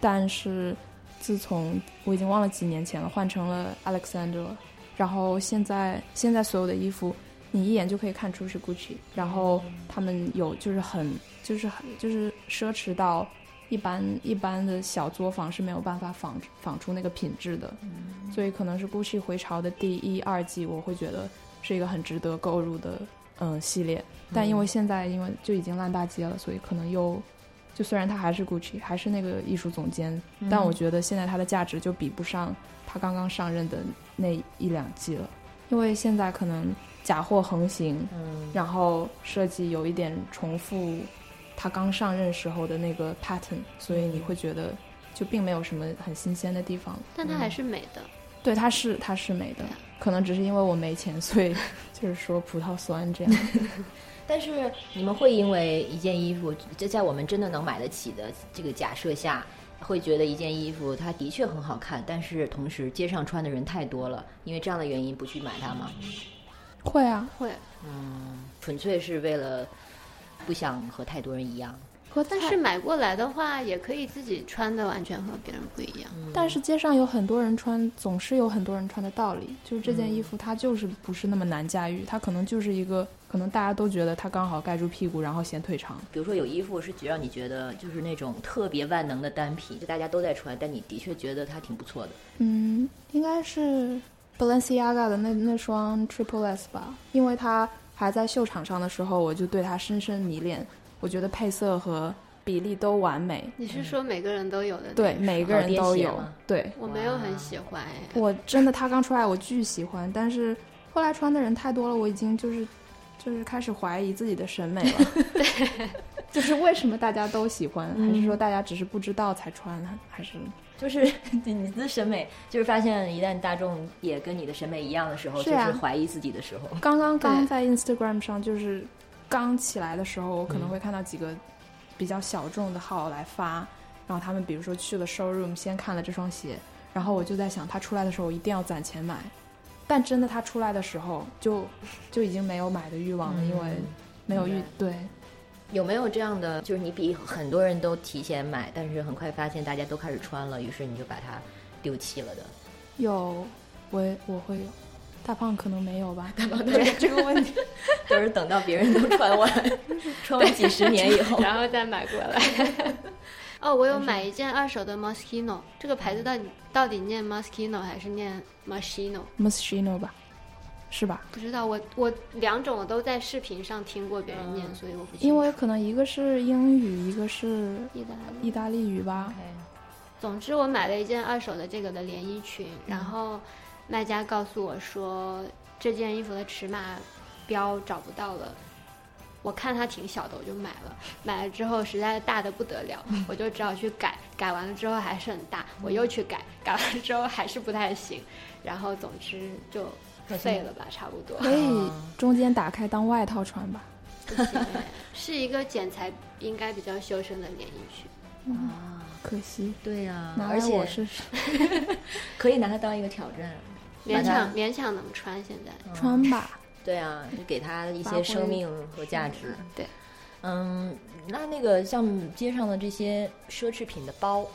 [SPEAKER 3] 但是。自从我已经忘了几年前了，换成了 Alexander，然后现在现在所有的衣服，你一眼就可以看出是 Gucci，然后他们有就是很就是很就是奢侈到一般一般的小作坊是没有办法仿仿出那个品质的，所以可能是 Gucci 回潮的第一二季，我会觉得是一个很值得购入的嗯系列，但因为现在因为就已经烂大街了，所以可能又。就虽然它还是 Gucci，还是那个艺术总监，但我觉得现在它的价值就比不上他刚刚上任的那一两季了。因为现在可能假货横行，
[SPEAKER 1] 嗯，
[SPEAKER 3] 然后设计有一点重复他刚上任时候的那个 pattern，所以你会觉得就并没有什么很新鲜的地方。
[SPEAKER 2] 但它还是美的，
[SPEAKER 3] 对，它是它是美的，可能只是因为我没钱，所以 就是说葡萄酸这样。
[SPEAKER 1] 但是你们会因为一件衣服，就在我们真的能买得起的这个假设下，会觉得一件衣服它的确很好看，但是同时街上穿的人太多了，因为这样的原因不去买它吗？
[SPEAKER 3] 会啊，
[SPEAKER 2] 会。
[SPEAKER 1] 嗯，纯粹是为了不想和太多人一样。
[SPEAKER 2] 但是买过来的话，也可以自己穿的完全和别人不一样。
[SPEAKER 3] 但是街上有很多人穿，总是有很多人穿的道理。就是这件衣服，它就是不是那么难驾驭，它可能就是一个，可能大家都觉得它刚好盖住屁股，然后显腿长。
[SPEAKER 1] 比如说有衣服是让你觉得就是那种特别万能的单品，就大家都在穿，但你的确觉得它挺不错的。
[SPEAKER 3] 嗯，应该是 Balenciaga 的那那双 Triple S 吧，因为它还在秀场上的时候，我就对他深深迷恋。我觉得配色和比例都完美。
[SPEAKER 2] 你是说每个人都有的？
[SPEAKER 3] 对，每个人都有。对，
[SPEAKER 2] 我没有很喜欢。
[SPEAKER 3] 我真的，他刚出来我巨喜欢，但是后来穿的人太多了，我已经就是就是开始怀疑自己的审美了。
[SPEAKER 2] 对，
[SPEAKER 3] 就是为什么大家都喜欢，还是说大家只是不知道才穿？还是
[SPEAKER 1] 就是 你的审美，就是发现一旦大众也跟你的审美一样的时候，就是怀疑自己的时候。
[SPEAKER 3] 刚刚刚在 Instagram 上就是。刚起来的时候，我可能会看到几个比较小众的号来发，然后他们比如说去了 showroom 先看了这双鞋，然后我就在想，他出来的时候我一定要攒钱买，但真的他出来的时候就就已经没有买的欲望了，因为没有预对。
[SPEAKER 1] 有没有这样的，就是你比很多人都提前买，但是很快发现大家都开始穿了，于是你就把它丢弃了的？
[SPEAKER 3] 有，我我会有。大胖可能没有吧？
[SPEAKER 1] 大胖对这个问题都是等到别人都穿完，穿完几十年以后，
[SPEAKER 2] 然后再买过来。哦，我有买一件二手的 Moschino，这个牌子到底到底念 Moschino 还是念 Moschino？Moschino
[SPEAKER 3] 吧，是吧？
[SPEAKER 2] 不知道，我我两种我都在视频上听过别人念，所以我不。
[SPEAKER 3] 因为可能一个是英语，一个是
[SPEAKER 2] 意大利
[SPEAKER 3] 意大利语吧。
[SPEAKER 2] 总之，我买了一件二手的这个的连衣裙，然后。卖家告诉我说，这件衣服的尺码标找不到了。我看它挺小的，我就买了。买了之后实在大的不得了，我就只好去改。改完了之后还是很大，我又去改。改完之后还是不太行。然后总之就废了吧，差不多。
[SPEAKER 3] 可以中间打开当外套穿吧。
[SPEAKER 2] 是一个剪裁应该比较修身的连衣裙。
[SPEAKER 3] 啊，可惜。
[SPEAKER 1] 对呀，
[SPEAKER 3] 而且是
[SPEAKER 1] 可以拿它当一个挑战。
[SPEAKER 2] 勉强勉强能穿，现在
[SPEAKER 3] 穿吧。
[SPEAKER 1] 对啊，就给他一些生命和价值。
[SPEAKER 2] 对，
[SPEAKER 1] 嗯，那那个像街上的这些奢侈品的包，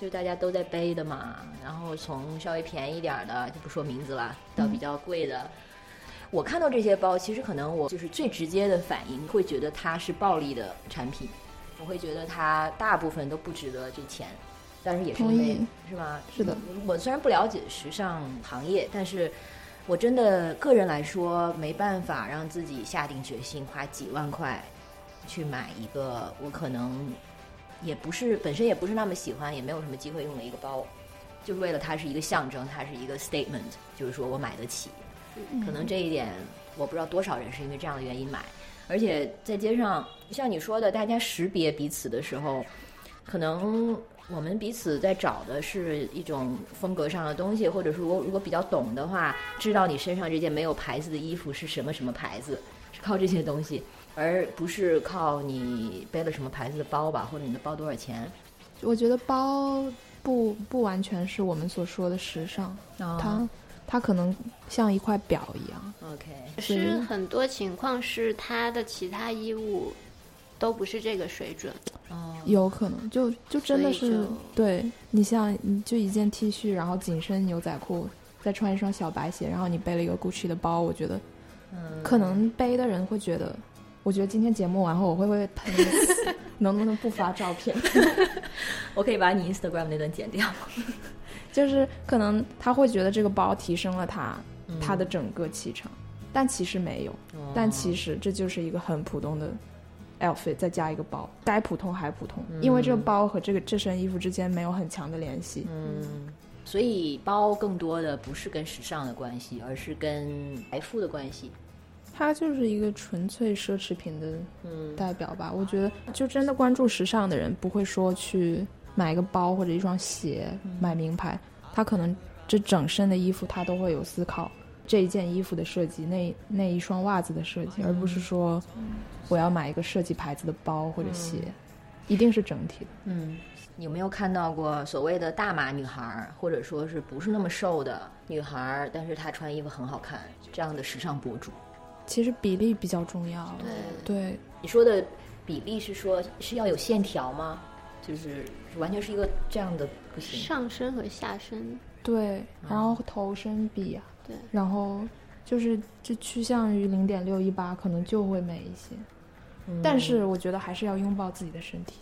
[SPEAKER 1] 就大家都在背的嘛。然后从稍微便宜点儿的，就不说名字了，到比较贵的。我看到这些包，其实可能我就是最直接的反应，会觉得它是暴利的产品，我会觉得它大部分都不值得这钱。但是也是因为是吗？
[SPEAKER 3] 是的，
[SPEAKER 1] 我虽然不了解时尚行业，但是我真的个人来说没办法让自己下定决心花几万块去买一个我可能也不是本身也不是那么喜欢，也没有什么机会用的一个包，就是为了它是一个象征，它是一个 statement，就是说我买得起。可能这一点我不知道多少人是因为这样的原因买，而且在街上像你说的，大家识别彼此的时候，可能我们彼此在找的是一种风格上的东西，或者说如果如果比较懂的话，知道你身上这件没有牌子的衣服是什么什么牌子，是靠这些东西，而不是靠你背了什么牌子的包吧，或者你的包多少钱。
[SPEAKER 3] 我觉得包不不完全是我们所说的时尚，
[SPEAKER 1] 哦
[SPEAKER 3] 它它可能像一块表一样。
[SPEAKER 1] OK，
[SPEAKER 2] 是很多情况是他的其他衣物都不是这个水准，
[SPEAKER 1] 哦，
[SPEAKER 3] 有可能就就真的是对你像你就一件 T 恤，然后紧身牛仔裤，再穿一双小白鞋，然后你背了一个 Gucci 的包，我觉得
[SPEAKER 1] 嗯，
[SPEAKER 3] 可能背的人会觉得，我觉得今天节目完后我会不会喷？能不能不发照片？
[SPEAKER 1] 我可以把你 Instagram 那段剪掉。
[SPEAKER 3] 就是可能他会觉得这个包提升了他
[SPEAKER 1] 嗯
[SPEAKER 3] 他的整个气场，但其实没有。
[SPEAKER 1] 哦
[SPEAKER 3] 但其实这就是一个很普通的 outfit，再加一个包，该普通还普通，
[SPEAKER 1] 嗯
[SPEAKER 3] 因为这个包和这个这身衣服之间没有很强的联系。
[SPEAKER 1] 嗯，所以包更多的不是跟时尚的关系，而是跟财富的关系。
[SPEAKER 3] 它就是一个纯粹奢侈品的
[SPEAKER 1] 嗯
[SPEAKER 3] 代表吧。我觉得，就真的关注时尚的人，不会说去买一个包或者一双鞋，买名牌。他可能这整身的衣服，他都会有思考这一件衣服的设计，那那一双袜子的设计，而不是说我要买一个设计牌子的包或者鞋，一定是整体的。
[SPEAKER 1] 嗯，有没有看到过所谓的大码女孩儿，或者说是不是那么瘦的女孩儿，但是她穿衣服很好看这样的时尚博主？
[SPEAKER 3] 其实比例比较重要。
[SPEAKER 2] 对
[SPEAKER 3] 对，
[SPEAKER 1] 你说的比例是说是要有线条吗？就是完全是一个这样的不行。
[SPEAKER 2] 上身和下身，
[SPEAKER 3] 对，然后头身比啊，
[SPEAKER 2] 对，
[SPEAKER 3] 然后就是就趋向于零点六一八，可能就会美一些。
[SPEAKER 1] 嗯
[SPEAKER 3] 但是我觉得还是要拥抱自己的身体，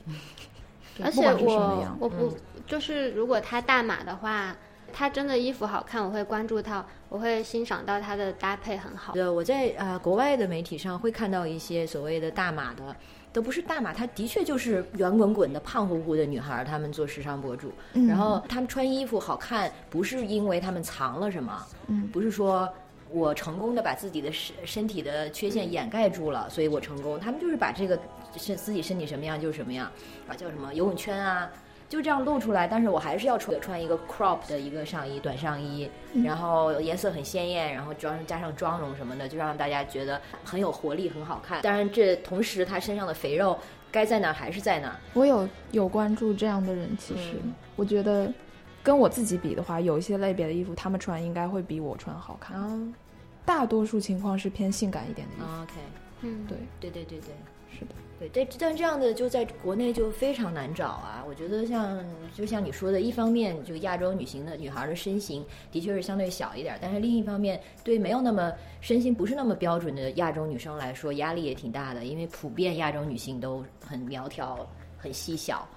[SPEAKER 2] 而且我
[SPEAKER 3] 样，
[SPEAKER 2] 我不、就是如果他大码的话，他真的衣服好看，我会关注他，我会欣赏到他的搭配很好。
[SPEAKER 1] 呃，我在呃国外的媒体上会看到一些所谓的大码的，都不是大码，她的确就是圆滚滚的、胖乎乎的女孩儿，她们做时尚博主，
[SPEAKER 3] 嗯
[SPEAKER 1] 然后她们穿衣服好看，不是因为她们藏了什么，
[SPEAKER 3] 嗯
[SPEAKER 1] 不是说我成功的把自己的身身体的缺陷掩盖住了，所以我成功。他们就是把这个身自己身体什么样就是什么样，啊叫什么游泳圈啊。就这样露出来，但是我还是要穿穿一个 crop 的一个上衣，短上衣，然后颜色很鲜艳，然后妆加上妆容什么的，就让大家觉得很有活力，很好看。当然，这同时他身上的肥肉该在哪儿还是在哪儿。
[SPEAKER 3] 我有有关注这样的人，其实、
[SPEAKER 1] 嗯
[SPEAKER 3] 我觉得跟我自己比的话，有一些类别的衣服，他们穿应该会比我穿好看。
[SPEAKER 1] 嗯
[SPEAKER 3] 大多数情况是偏性感一点的衣服。
[SPEAKER 1] ，OK，
[SPEAKER 2] 嗯，
[SPEAKER 3] 对，
[SPEAKER 1] 对对对对。
[SPEAKER 3] 是的，
[SPEAKER 1] 对，但但这样的就在国内就非常难找啊。我觉得像就像你说的，一方面就亚洲女性的女孩的身形的确是相对小一点，但是另一方面，对没有那么身形不是那么标准的亚洲女生来说，压力也挺大的，因为普遍亚洲女性都很苗条、很细小。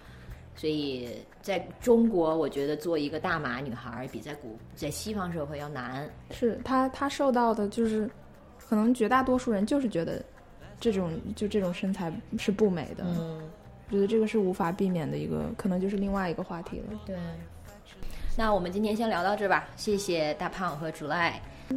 [SPEAKER 1] 所以在中国，我觉得做一个大码女孩比在古在西方社会要难。
[SPEAKER 3] 是她她受到的就是，可能绝大多数人就是觉得这种就这种身材是不美的。
[SPEAKER 1] 嗯，
[SPEAKER 3] 我觉得这个是无法避免的一个，可能就是另外一个话题了。
[SPEAKER 1] 对，那我们今天先聊到这儿吧，谢谢大胖和 July。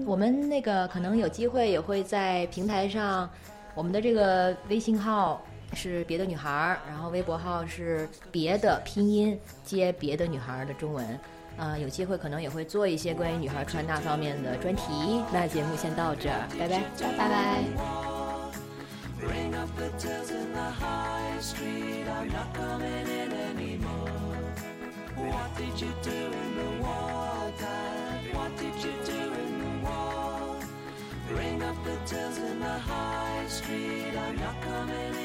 [SPEAKER 1] 我们那个可能有机会也会在平台上，我们的这个微信号是别的女孩儿，然后微博号是别的拼音接别的女孩儿的中文。呃，有机会可能也会做一些关于女孩穿搭方面的专题。那节目先到这儿，拜拜。
[SPEAKER 2] 拜拜。
[SPEAKER 4] Ring up the tills in the high street. I'm not coming in anymore. What did you do
[SPEAKER 1] in the war time? What did you do in the war? Ring up the tills in the high street. I'm not coming
[SPEAKER 4] in.